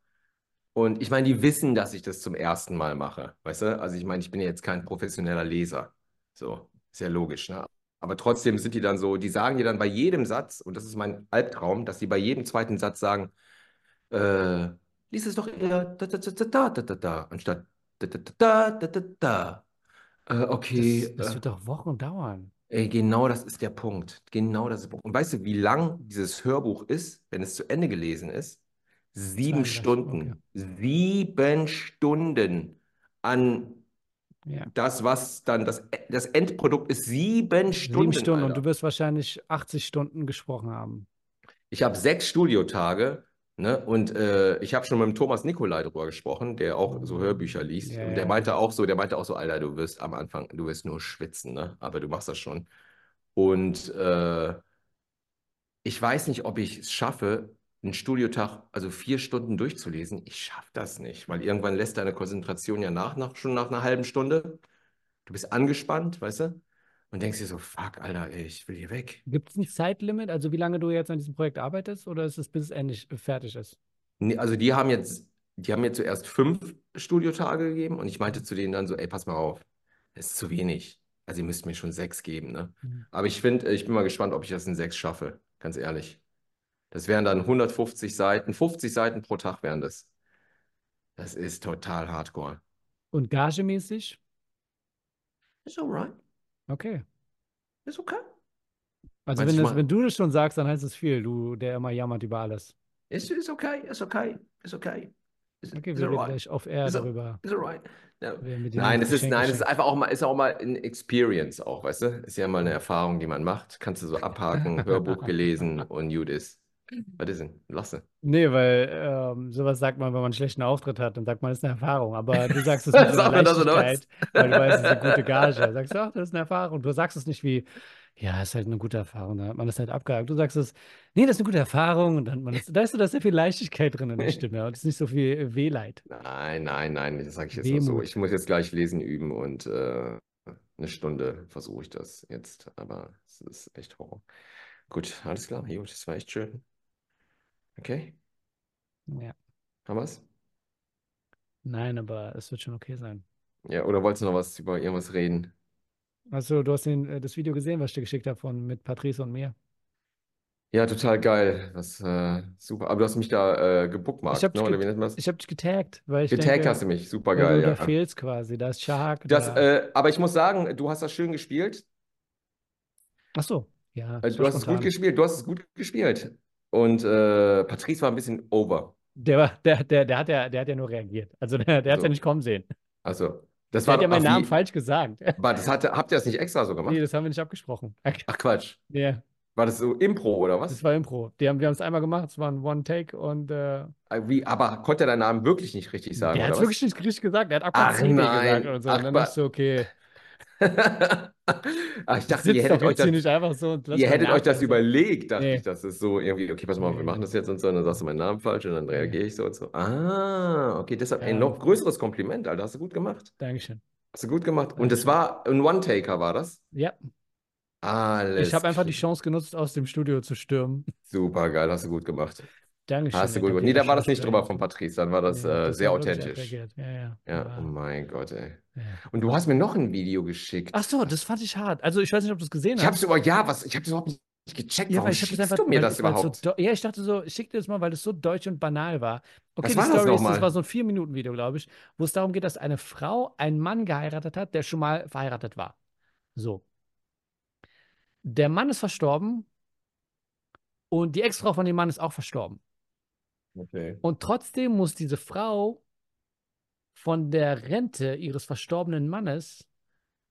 und ich meine, die wissen, dass ich das zum ersten Mal mache. Weißt du? Also ich meine, ich bin ja jetzt kein professioneller Leser. So, ist ja logisch, ne? Aber trotzdem sind die dann so, die sagen dir dann bei jedem Satz, und das ist mein Albtraum, dass die bei jedem zweiten Satz sagen, äh, lies es doch eher da, da, da, da, da, da, da, anstatt da, da, da, da, da, da. Äh, okay, Das, das äh, wird doch Wochen dauern. Ey, genau das ist der Punkt. Genau das ist der Punkt. Und weißt du, wie lang dieses Hörbuch ist, wenn es zu Ende gelesen ist? Sieben 32, Stunden. Sieben Stunden an Ja. das, was dann das, das Endprodukt ist. Sieben Stunden, Sieben Stunden und Alter. du wirst wahrscheinlich 80 Stunden gesprochen haben. Ich habe sechs Studiotage, ne? Und äh, ich habe schon mit dem Thomas Nikolai drüber gesprochen, der auch so Hörbücher liest. Ja, und der meinte auch so, der meinte auch so, Alter, du wirst am Anfang, du wirst nur schwitzen, ne? Aber du machst das schon. Und äh, ich weiß nicht, ob ich es schaffe, einen Studiotag, also vier Stunden durchzulesen, ich schaffe das nicht, weil irgendwann lässt deine Konzentration ja nach, nach, schon nach einer halben Stunde. Du bist angespannt, weißt du? Und denkst dir so, fuck, Alter, ey, ich will hier weg. Gibt es ein Zeitlimit, also wie lange du jetzt an diesem Projekt arbeitest, oder ist es bis es endlich fertig ist? Nee, also die haben jetzt, die haben mir zuerst fünf Studiotage gegeben und ich meinte zu denen dann so, ey, pass mal auf, das ist zu wenig. Also ihr müsst mir schon sechs geben, ne? Mhm. Aber ich finde, ich bin mal gespannt, ob ich das in sechs schaffe, ganz ehrlich. Das wären dann 150 Seiten, 50 Seiten pro Tag wären das. Das ist total hardcore. Und gagemäßig? Ist alright. Okay. Ist okay. Also wenn, du das, wenn du das schon sagst, dann heißt es viel, du, der immer jammert über alles. Ist, ist okay, ist okay, ist okay. Ist, Okay, ist wir reden alright. gleich auf Air darüber. Wer mit dem Nein, es ist, nein, es ist einfach auch mal, ist auch mal eine Experience auch, weißt du? Ist ja mal eine Erfahrung, die man macht. Kannst du so abhaken, Hörbuch gelesen und gut ist. Was ist denn? Lasse. Nee, weil ähm, sowas sagt man, wenn man einen schlechten Auftritt hat, dann sagt man, das ist eine Erfahrung. Aber du sagst es mit so einer Sagt man das oder was? Leichtigkeit, weil du weißt, es ist eine gute Gage. Sagst du, ach, das ist eine Erfahrung. Du sagst es nicht wie, ja, ist halt eine gute Erfahrung, da hat man das halt abgehakt. Du sagst es, nee, das ist eine gute Erfahrung. Und dann, man ist, da ist so, da ist sehr viel Leichtigkeit drin in der Stimme und es ist nicht so viel Wehleid. Nein, nein, nein, das sage ich jetzt nur so. Wehmut. Ich muss jetzt gleich lesen üben und äh, eine Stunde versuche ich das jetzt, aber es ist echt Horror. Gut, alles klar, gut, das war echt schön. Okay, Ja. haben wir's? Nein, aber es wird schon okay sein. Ja, oder wolltest du noch was über irgendwas reden? Also, du hast den, äh, das Video gesehen, was ich dir geschickt habe von mit Patrice und mir. Ja, total geil. Das äh, super. Aber du hast mich da äh, Ich gebookmarkt, habe ne? dich, Oder wie nennt man das? ich hab dich getaggt, weil ich Getaggt denke, hast du mich. Super geil, du da ja. fehlst quasi. Da ist Shahak, Das, da. äh, aber ich muss sagen, du hast das schön gespielt. Ach so, ja, das Du hast es gut gespielt. Du hast es gut gespielt. Und äh, Patrice war ein bisschen over. Der, war, der, der, der, hat ja, der hat ja nur reagiert. Also der, der hat es So. ja nicht kommen sehen. Also, das Der war hat ja meinen ach, Namen wie- falsch gesagt. War, das hatte, habt ihr das nicht extra so gemacht? Nee, das haben wir nicht abgesprochen. Ach Quatsch. Ja, War das so Impro oder was? das war Impro. Die haben, wir haben es einmal gemacht, es war ein One-Take und äh, Äh, Wie, aber konnte er deinen Namen wirklich nicht richtig sagen, der hat es wirklich nicht richtig gesagt. Er hat Ach Aqua nein. gesagt und so. Ach, und dann dachte ich so, okay, Ach, ich dachte, ihr hättet euch das, so ihr hättet euch das überlegt, dachte Nee. ich. Das ist so irgendwie, okay, pass mal, auf, wir machen das jetzt und so, und dann sagst du meinen Namen falsch und dann reagiere ich so und so. Ah, okay, deshalb ein Ja. noch größeres Kompliment, Alter. Hast du gut gemacht. Dankeschön. Hast du gut gemacht. Und es war ein One-Taker, war das? Ja, Alles ich habe einfach die. Chance genutzt, aus dem Studio zu stürmen. Super geil, hast du gut gemacht. Dankeschön. Hast du gut gemacht. Nee, da war das nicht drüber von Patrice, dann war das Nee, äh, das sehr authentisch. Ja, ja. Ja, oh mein Gott, ey. ja. Und du hast mir noch ein Video geschickt. Ach so, das fand ich hart. Also ich weiß nicht, ob du es gesehen Ich hast. hab's über, ja, was, ich hab's überhaupt nicht gecheckt. Ja, Warum ich das schickst einfach, du mir weil, das weil überhaupt? So, ja, ich dachte so, ich schick dir das mal, weil das so deutsch und banal war. Okay, Was die war das Story ist, nochmal? das war so ein Vier-Minuten-Video, glaube ich, wo es darum geht, dass eine Frau einen Mann geheiratet hat, der schon mal verheiratet war. So. Der Mann ist verstorben und die Ex-Frau von dem Mann ist auch verstorben. Okay. Und trotzdem muss diese Frau von der Rente ihres verstorbenen Mannes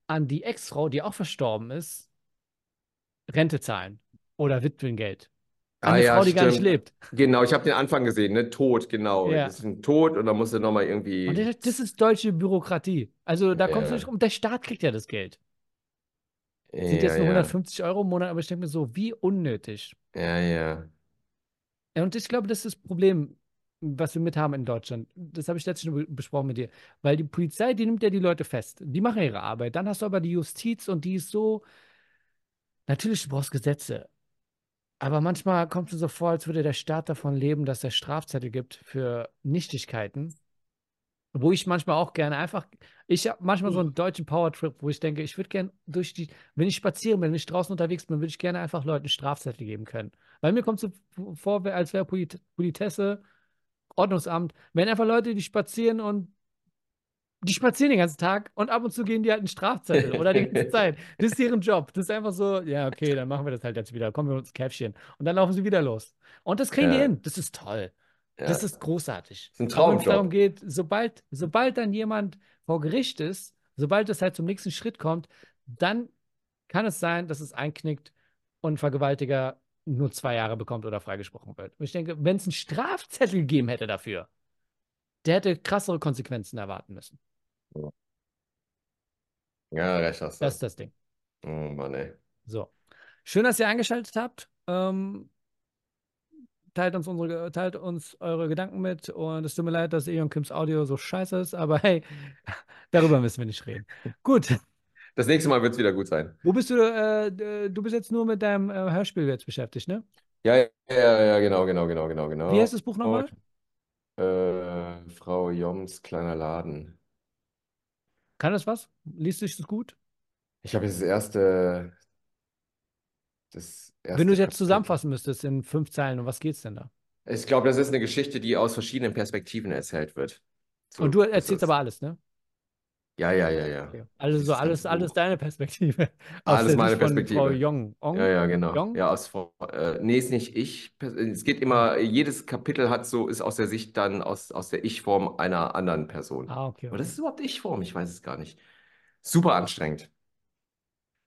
an die Ex-Frau, die auch verstorben ist, Rente zahlen oder Witwengeld. Ah eine ja, Frau, die gar nicht stimmt. lebt. Genau, ich habe den Anfang gesehen, ne? Tod, genau. Ja. Das ist ein Tod und dann musst du nochmal Und irgendwie. das, das ist deutsche Bürokratie. Also da kommst du Ja. nicht rum. Der Staat kriegt ja das Geld. Sind jetzt nur ja. 150 Euro im Monat, aber ich denke mir so, wie unnötig. Ja, ja. Und ich glaube, das ist das Problem, was wir mit haben in Deutschland. Das habe ich letztens schon be- besprochen mit dir. Weil die Polizei, die nimmt ja die Leute fest. Die machen ihre Arbeit. Dann hast du aber die Justiz und die ist so. Natürlich, du brauchst Gesetze. Aber manchmal kommt es so vor, als würde der Staat davon leben, dass er Strafzettel gibt für Nichtigkeiten. Wo ich manchmal auch gerne einfach. Ich habe manchmal so einen deutschen Powertrip, wo ich denke, ich würde gerne durch die. Wenn ich spazieren bin, wenn ich draußen unterwegs bin, würde ich gerne einfach Leuten Strafzettel geben können. Weil mir kommt so vor, als wäre Polit Politesse, Ordnungsamt, wenn einfach Leute, die spazieren und die spazieren den ganzen Tag und ab und zu gehen die halt einen Strafzettel oder die ganze Zeit. Das ist deren Job. Das ist einfach so, ja, okay, dann machen wir das halt jetzt wieder. Kommen wir uns Käffchen. Und dann laufen sie wieder los. Und das kriegen die Ja. hin. Das ist toll. Ja. Das ist großartig. ist ein Aber wenn es darum geht, sobald, sobald dann jemand vor Gericht ist, sobald es halt zum nächsten Schritt kommt, dann kann es sein, dass es einknickt und ein Vergewaltiger nur zwei Jahre bekommt oder freigesprochen wird. Und ich denke, wenn es einen Strafzettel gegeben hätte dafür, der hätte krassere Konsequenzen erwarten müssen. Ja, recht hast du. Das ist das Ding. Oh Mann, ey. So. Schön, dass ihr eingeschaltet habt. Ähm, teilt uns, unsere, teilt uns eure Gedanken mit. Und es tut mir leid, dass Eon Kims Audio so scheiße ist, aber hey, darüber müssen wir nicht reden. Gut, Das nächste Mal wird es wieder gut sein. wo bist du? Äh, du bist jetzt nur mit deinem äh, Hörspiel jetzt beschäftigt, ne? Ja, ja, ja, ja, genau, genau, genau, genau, genau. Wie heißt das Buch nochmal? Äh, Frau Joms kleiner Laden. Kann das was? Liest sich das gut? Ich habe jetzt das erste, das erste Wenn du es jetzt zusammenfassen müsstest in fünf Zeilen, um was geht's denn da? Ich glaube, das ist eine Geschichte, die aus verschiedenen Perspektiven erzählt wird. So Und du erzählst aber alles, ne? Ja, ja, ja, ja. Okay. Also so alles, alles deine Perspektive. Alles meine von Frau Perspektive. Jong. Ong? Ja, ja, genau. Jong? Ja, aus, Vor- äh, nee, ist nicht ich. Es geht immer, jedes Kapitel hat so, ist aus der Sicht dann aus, aus der Ich-Form einer anderen Person. Ah, okay. Aber das okay. ist überhaupt Ich-Form, ich weiß es gar nicht. Super anstrengend.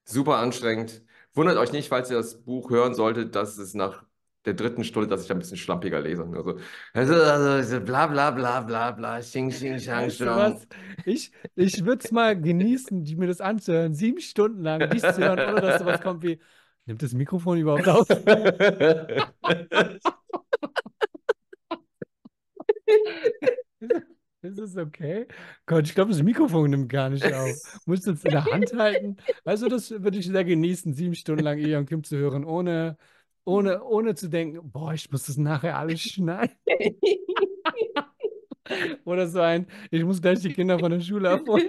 Super anstrengend. Wundert euch nicht, falls ihr das Buch hören solltet, dass es nach der dritten Stunde, dass ich da ein bisschen schlampiger lese. Also, also, also bla bla bla bla bla, xing, xing, shang, was? Ich, ich würde es mal genießen, mir das anzuhören, sieben Stunden lang dich zu hören, ohne dass sowas kommt wie, nimmt das Mikrofon überhaupt auf? Ist es okay? Gott, ich glaube, das Mikrofon nimmt gar nicht auf. Musst du es in der Hand halten? Also, das würde ich sehr genießen, sieben Stunden lang Eon Kim zu hören, ohne, ohne, ohne zu denken, boah, ich muss das nachher alles schneiden. Oder so ein, ich muss gleich die Kinder von der Schule abholen.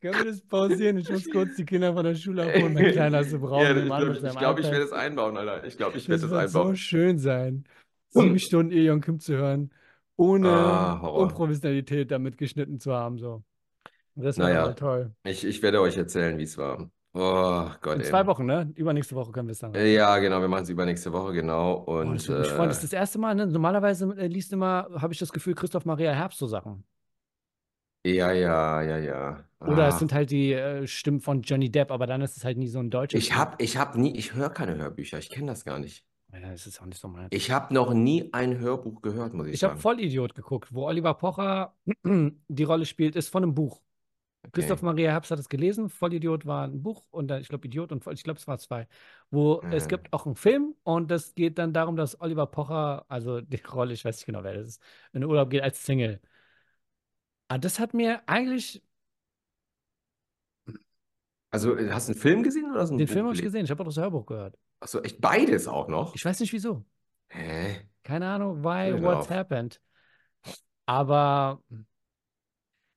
Können wir das pausieren? Ich muss kurz die Kinder von der Schule abholen. Mein Kleiner ist braun Ja, ich glaube, ich, glaub, ich werde es einbauen, Alter. Ich glaube, ich werde Das es wird so einbauen. schön sein. Sieben Stunden Eon Kim zu hören, ohne Ah. Unprofessionalität damit geschnitten zu haben. So. Das war Naja. toll. Ich, ich werde euch erzählen, wie es war. Oh Gott, In ey. zwei Wochen, ne? Übernächste Woche können wir es dann. Äh, Ja, genau, wir machen es übernächste Woche, genau. Oh, Und das würde mich freuen. Das äh, ist das erste Mal, ne? Normalerweise äh, liest immer, habe ich das Gefühl, Christoph Maria Herbst so Sachen. ja, ja, ja, ja. Oder es Ah. sind halt die äh, Stimmen von Johnny Depp, aber dann ist es halt nie so ein deutsches. Ich hab, ich hab nie, ich höre keine Hörbücher, ich kenne das gar nicht. Ja, das ist auch nicht so mein. Ich habe noch nie ein Hörbuch gehört, muss ich Ich habe sagen. Vollidiot geguckt, wo Oliver Pocher die Rolle spielt, ist von einem Buch. Okay. Christoph Maria Herbst hat es gelesen. Vollidiot war ein Buch und dann, ich glaube, Idiot und Voll, ich glaube, es war zwei. Wo es Mhm. gibt auch einen Film und das geht dann darum, dass Oliver Pocher, also die Rolle, ich weiß nicht genau, wer das ist, in den Urlaub geht als Single. Ah, das hat mir eigentlich, Also, äh, hast du einen Film gesehen oder hast du den Buch Film habe ich gelesen? gesehen, ich habe auch das Hörbuch gehört. Achso, echt beides auch noch? Ich weiß nicht wieso. Hä? Keine Ahnung, why, Hör what's happened. Aber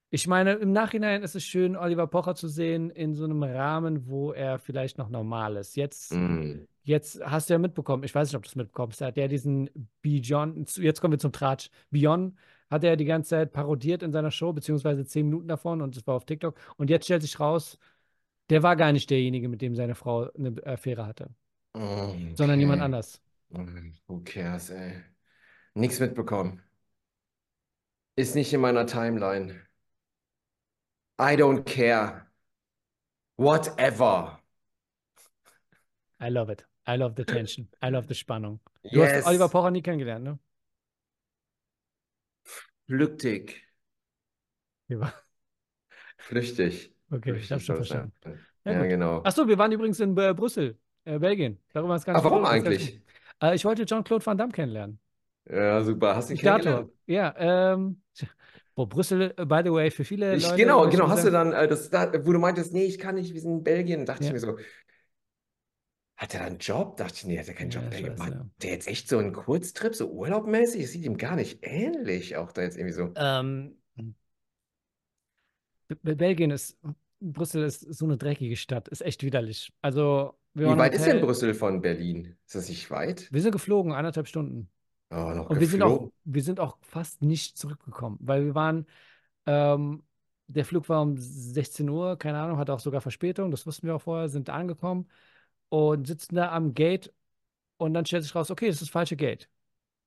ich meine, im Nachhinein ist es schön, Oliver Pocher zu sehen in so einem Rahmen, wo er vielleicht noch normal ist. Jetzt, Mm. jetzt hast du ja mitbekommen, ich weiß nicht, ob du es mitbekommst, er hat ja diesen Beyond, jetzt kommen wir zum Tratsch. Beyond hat er die ganze Zeit parodiert in seiner Show, beziehungsweise zehn Minuten davon und es war auf TikTok. Und jetzt stellt sich raus, der war gar nicht derjenige, mit dem seine Frau eine Affäre hatte, sondern jemand Okay. anders. Who cares, ey? Nichts mitbekommen. Ist nicht in meiner Timeline. I don't care. Whatever. I love it. I love the tension. I love the Spannung. Du hast Yes. Oliver Pocher nie kennengelernt, ne? Flüchtig. Ja, Flüchtig. Okay, ich habe Flüchtig schon soll es sein. verstanden. Ja, Ja, genau. Achso, wir waren übrigens in äh, Brüssel, äh, Belgien. Darüber ist gar Ah, nicht warum eigentlich? ganz. Äh, ich wollte Jean-Claude Van Damme kennenlernen. Ja, super. Hast du ihn kennengelernt? Ja, ähm, boah, Brüssel, äh, by the way, für viele Ich, Leute. genau, genau. Hast du dann, äh, das, da, wo du meintest, nee, ich kann nicht, wir sind in Belgien, dachte Ja. ich mir so, hat er da einen Job? Dachte ich, nee, hat er keinen Ja, Job. weiß, Mann, ja. der jetzt echt so einen Kurztrip, so urlaubmäßig, das sieht ihm gar nicht ähnlich, auch da jetzt irgendwie so. Ähm, Be- Belgien ist, Brüssel ist so eine dreckige Stadt, ist echt widerlich. Also, wir Wie weit ist denn Brüssel von Berlin? Ist das nicht weit? wir sind geflogen, eineinhalb Stunden. Oh, noch Und wir sind auch, geflogen. wir sind auch fast nicht zurückgekommen, weil wir waren, ähm, der Flug war um 16 Uhr, keine Ahnung, hatte auch sogar Verspätung, das wussten wir auch vorher, sind da angekommen und sitzen da am Gate und dann stellt sich raus, okay, das ist das falsche Gate.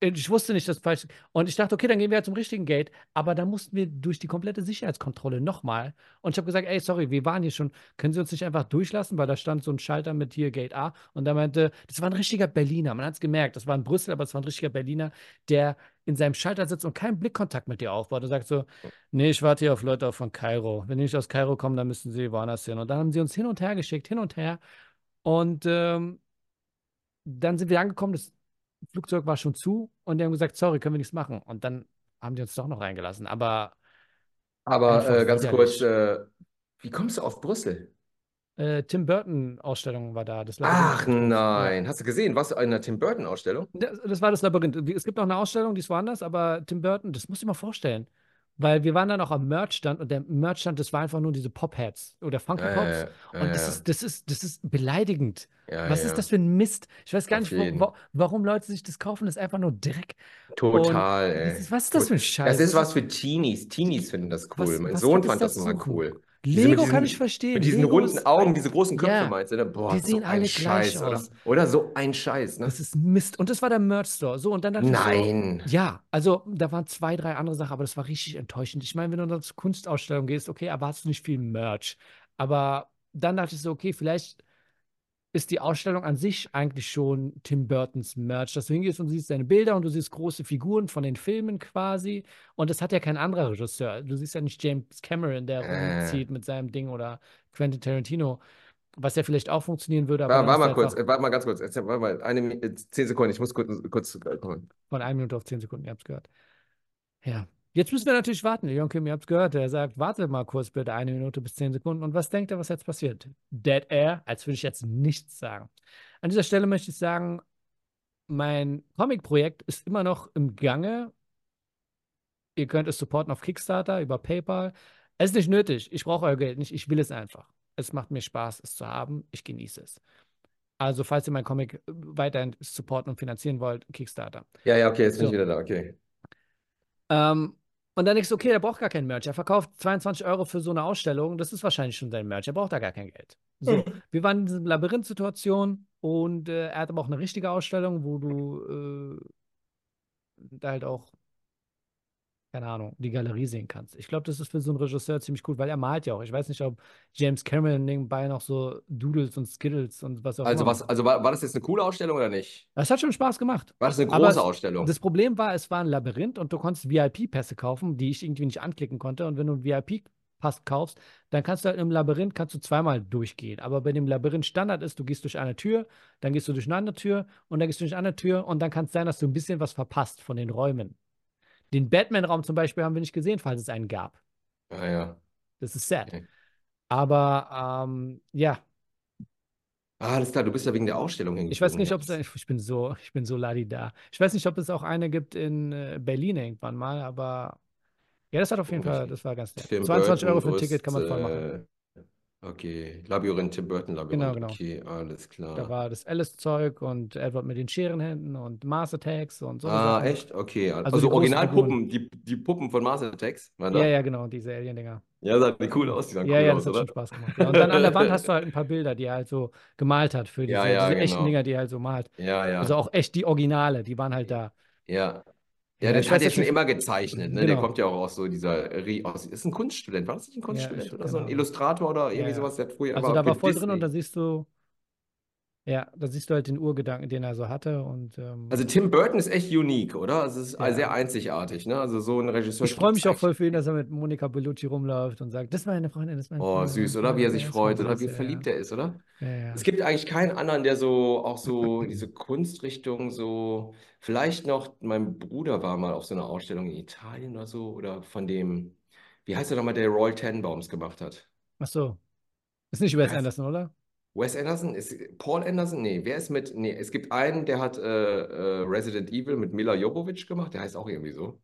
Ich wusste nicht, das falsche. Und ich dachte, okay, dann gehen wir ja zum richtigen Gate. Aber da mussten wir durch die komplette Sicherheitskontrolle nochmal. Und ich habe gesagt, ey, sorry, wir waren hier schon. Können Sie uns nicht einfach durchlassen? Weil da stand so ein Schalter mit hier Gate A. Und da meinte, das war ein richtiger Berliner. Man hat es gemerkt. Das war in Brüssel, aber es war ein richtiger Berliner, der in seinem Schalter sitzt und keinen Blickkontakt mit dir aufbaut. Und sagt so, nee, ich warte hier auf Leute von Kairo. Wenn die nicht aus Kairo kommen, dann müssen sie woanders hin. Und dann haben sie uns hin und her geschickt, hin und her. Und ähm, dann sind wir angekommen, das Flugzeug war schon zu und die haben gesagt, sorry, können wir nichts machen. Und dann haben die uns doch noch reingelassen. Aber Aber äh, ganz kurz, äh, wie kommst du auf Brüssel? äh, Tim Burton-Ausstellung war da. Das Ach nein, hast du gesehen, warst du in einer Tim Burton-Ausstellung? Das, das war das Labyrinth. Es gibt noch eine Ausstellung, die ist woanders, aber Tim Burton, das musst du dir mal vorstellen. Weil wir waren dann auch am Merchstand und der Merchstand, das war einfach nur diese Pop-Heads oder Funky Pops. ja, ja, Und das ist, das ist, das ist beleidigend. Was ist das für ein Mist? Ich weiß gar Auf nicht, wo, warum Leute sich das kaufen. Das ist einfach nur Dreck. Total, Und ey. das ist- was ist das für ein Scheiß? Das ist Das was für Teenies. Teenies finden das cool. Was- mein was Sohn fand das da immer suchen? cool. Lego kann diesen- ich verstehen. Mit diesen Lego runden Augen, diese großen Köpfe Ja, meinst du, ne? Boah, die so sehen ein alle gleich Scheiß, oder? aus. Oder so ein Scheiß, ne? Das ist Mist. Und das war der Merch-Store. So, und dann dachte ich so, Nein. Ja, also da waren zwei, drei andere Sachen, aber das war richtig enttäuschend. Ich meine, wenn du dann zur Kunstausstellung gehst, okay, erwartest du nicht viel Merch. Aber dann dachte ich so, okay, vielleicht ist die Ausstellung an sich eigentlich schon Tim Burtons Merch, dass du hingehst und siehst seine Bilder und du siehst große Figuren von den Filmen quasi. Und das hat ja kein anderer Regisseur. Du siehst ja nicht James Cameron, der Äh. rumzieht mit seinem Ding oder Quentin Tarantino, was ja vielleicht auch funktionieren würde, aber Warte, mal kurz, warte mal ganz kurz. Jetzt, warte mal, eine, zehn Sekunden, ich muss kurz, kurz äh, kommen. Von einer Minute auf zehn Sekunden, ihr habt es gehört. Ja. Jetzt müssen wir natürlich warten. Leon Kim, ihr habt es gehört. Er sagt, warte mal kurz bitte eine Minute bis zehn Sekunden. Und was denkt ihr, was jetzt passiert? Dead Air, als würde ich jetzt nichts sagen. An dieser Stelle möchte ich sagen, mein Comic-Projekt ist immer noch im Gange. Ihr könnt es supporten auf Kickstarter, über PayPal. Es ist nicht nötig. Ich brauche euer Geld nicht. Ich will es einfach. Es macht mir Spaß, es zu haben. Ich genieße es. Also, falls ihr mein Comic weiterhin supporten und finanzieren wollt, Kickstarter. Ja, ja, okay, jetzt bin So. ich wieder da, okay. Ähm, und dann denkst du, okay, der braucht gar kein Merch. Er verkauft 22 Euro für so eine Ausstellung. Das ist wahrscheinlich schon sein Merch. Er braucht da gar kein Geld. So, wir waren in dieser Labyrinth-Situation und äh, er hat aber auch eine richtige Ausstellung, wo du äh, da halt auch, keine Ahnung, die Galerie sehen kannst. Ich glaube, das ist für so einen Regisseur ziemlich cool, weil er malt ja auch. Ich weiß nicht, ob James Cameron nebenbei noch so Doodles und Skittles und was auch Also, immer. was, also war, war das jetzt eine coole Ausstellung oder nicht? Das hat schon Spaß gemacht. War das eine Aber große es- Ausstellung? Das Problem war, es war ein Labyrinth und du konntest VIP-Pässe kaufen, die ich irgendwie nicht anklicken konnte. Und wenn du einen VIP-Pass kaufst, dann kannst du halt im Labyrinth kannst du zweimal durchgehen. Aber bei dem Labyrinth Standard ist, du gehst durch eine Tür, dann gehst du durch eine andere Tür und dann gehst du durch eine andere Tür und dann kann es sein, dass du ein bisschen was verpasst von den Räumen. Den Batman-Raum zum Beispiel haben wir nicht gesehen, falls es einen gab. Ah, ja. Das ist sad. Okay. Aber ähm, ja, Ah, alles klar, du bist ja wegen der Ausstellung ich weiß nicht, ob es, ich bin so, ich bin so ladi-da. Ich weiß nicht, ob es auch eine gibt in äh, Berlin irgendwann mal, aber ja, das hat auf jeden mal, Fall, das war ganz nett. Tim 22 Euro für ein Ticket kann man voll machen. Okay, Labyrinth, Tim Burton Labyrinth. Genau, genau. Okay, alles klar. Da war das Alice-Zeug und Edward mit den Scherenhänden und Mars Attacks und so Ah, Sachen. echt? Okay. Also Also, die Originalpuppen, die, die Puppen von Mars Attacks waren? Ja, ja, genau, diese Alien-Dinger. Ja, sahen die cool aus, die sahen Ja, cool ja, aus, das hat oder? schon Spaß gemacht. Ja, und dann an der Wand hast du halt ein paar Bilder, die er halt so gemalt hat für diese, Ja, ja, diese echten genau. Dinger, die er halt so malt. Ja, ja. Also auch echt die Originale, die waren halt da. Ja. Ja, Ja, ich hat jetzt schon immer gezeichnet, ne? Der Genau. kommt ja auch aus so dieser, aus, ist ein Kunststudent, war das nicht ein Kunststudent ich- oder so? Ein genau. Illustrator oder irgendwie ja. sowas? Der hat früher Also da war voll drin und Disney. da siehst du, ja, da siehst du halt den Urgedanken, den er so hatte und ähm, Also Tim Burton ist echt unique, oder? Also es ist Ja. sehr einzigartig, ne? Also so ein Regisseur ich freue mich auch voll für ihn, dass er mit Monika Bellucci rumläuft und sagt, das ist meine Freundin, das ist meine Oh, Freundin, süß, meine oder? Wie er sich freut, oder? Wie süß, verliebt ja, er ist, oder? ja. Es gibt eigentlich keinen anderen, der so auch so diese Kunstrichtung so. Vielleicht noch, mein Bruder war mal auf so einer Ausstellung in Italien oder so, oder von dem, wie heißt der nochmal, der Royal Tenenbaums gemacht hat? Ach so. Ist nicht Wes Was? Anderson, oder? Wes Anderson? Ist Paul Anderson? Nee, wer ist mit. Nee, es gibt einen, der hat äh, äh, Resident Evil mit Mila Jovovich gemacht, der heißt auch irgendwie so.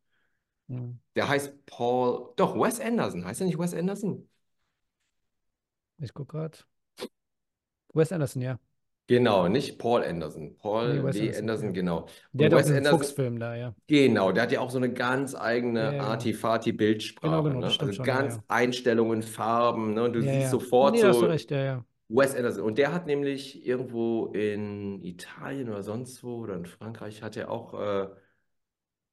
Hm. Der heißt Paul. Doch, Wes Anderson. Heißt er nicht Wes Anderson? Ich guck gerade. Wes Anderson, ja. Genau, nicht Paul Anderson. Paul Nee, W. Anderson, Anderson, ja. genau. Der Und hat auch Anderson, Fuchsfilm da, ja. genau, der hat ja auch so eine ganz eigene Ja. Artifati-Bildsprache, Genau, genau, ne? Also schon, ganz. Einstellungen, Farben, ne? Und du siehst sofort Nee, da hast du so recht, ja, ja. Wes Anderson. Und der hat nämlich irgendwo in Italien oder sonst wo oder in Frankreich hat er auch äh,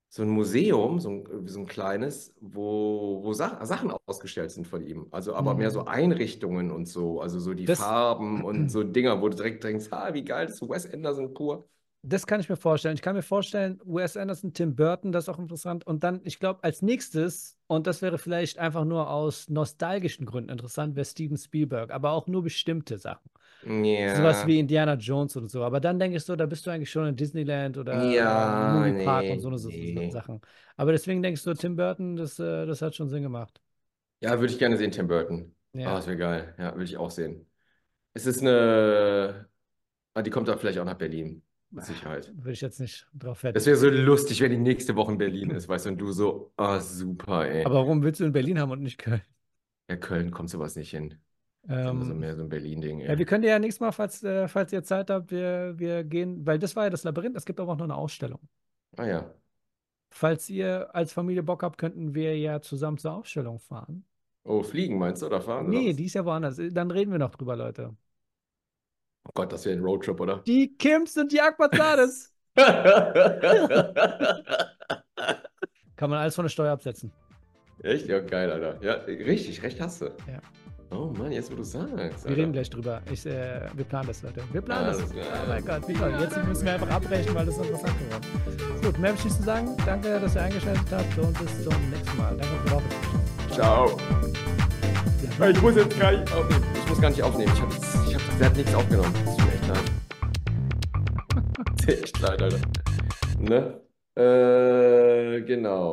so ein Museum, so ein, so ein kleines, wo, wo Sa Sachen ausgestellt sind von ihm. Also aber mehr so Mhm. Einrichtungen und so, also so die Das- Farben und so Dinger, wo du direkt denkst, ah, wie geil, das ist Wes Anderson pur. Das kann ich mir vorstellen. Ich kann mir vorstellen, Wes Anderson, Tim Burton, das ist auch interessant. Und dann, ich glaube, als nächstes, und das wäre vielleicht einfach nur aus nostalgischen Gründen interessant, wäre Steven Spielberg, aber auch nur bestimmte Sachen. Ja. Sowas wie Indiana Jones oder so. Aber dann denke ich so, da bist du eigentlich schon in Disneyland oder Ja, äh, Moviepark nee, und so eine so- nee. Sachen. Aber deswegen denkst du, Tim Burton, das, äh, das hat schon Sinn gemacht. Ja, würde ich gerne sehen, Tim Burton. Ja. Ah, das wäre geil. Ja, würde ich auch sehen. Es ist eine. Ah, die kommt da vielleicht auch nach Berlin. Mit Sicherheit. Würde ich jetzt nicht drauf wetten. Das wäre so lustig, wenn die nächste Woche in Berlin ist, weißt du, und du so, ah, super, ey. Aber warum willst du in Berlin haben und nicht Köln? Ja, Köln kommt sowas nicht hin. Ähm, mehr so ein Berlin-Ding, ja, wir können ja nächstes Mal, falls, äh, falls ihr Zeit habt, wir, wir gehen, weil das war ja das Labyrinth, es gibt aber auch noch eine Ausstellung. Ah ja. Falls ihr als Familie Bock habt, könnten wir ja zusammen zur Ausstellung fahren. Oh, fliegen meinst du, oder fahren? Nee, die ist ja woanders. Dann reden wir noch drüber, Leute. Oh Gott, das wäre ein Roadtrip, oder? Die Kims und die Akbazades. Kann man alles von der Steuer absetzen. Echt? Ja, geil, Alter. Ja, richtig, recht hast du. Ja. Oh Mann, jetzt wo du sagst. Wir Alter. reden gleich drüber. Ich, äh, wir planen das, Leute. Wir planen das. Alles klar. Oh mein Gott, wie toll. Jetzt müssen wir einfach abbrechen, weil das ist interessant geworden. Gut, mehr habe ich nicht zu sagen. Danke, dass ihr eingeschaltet habt und bis zum nächsten Mal. Danke für die Ciao. Ja. Ich muss jetzt gar nicht aufnehmen. Ich muss gar nicht aufnehmen. Ich hab jetzt, ich hab, der hat nichts aufgenommen. Das tut mir echt leid. Echt leid, Alter. Ne? Äh, genau.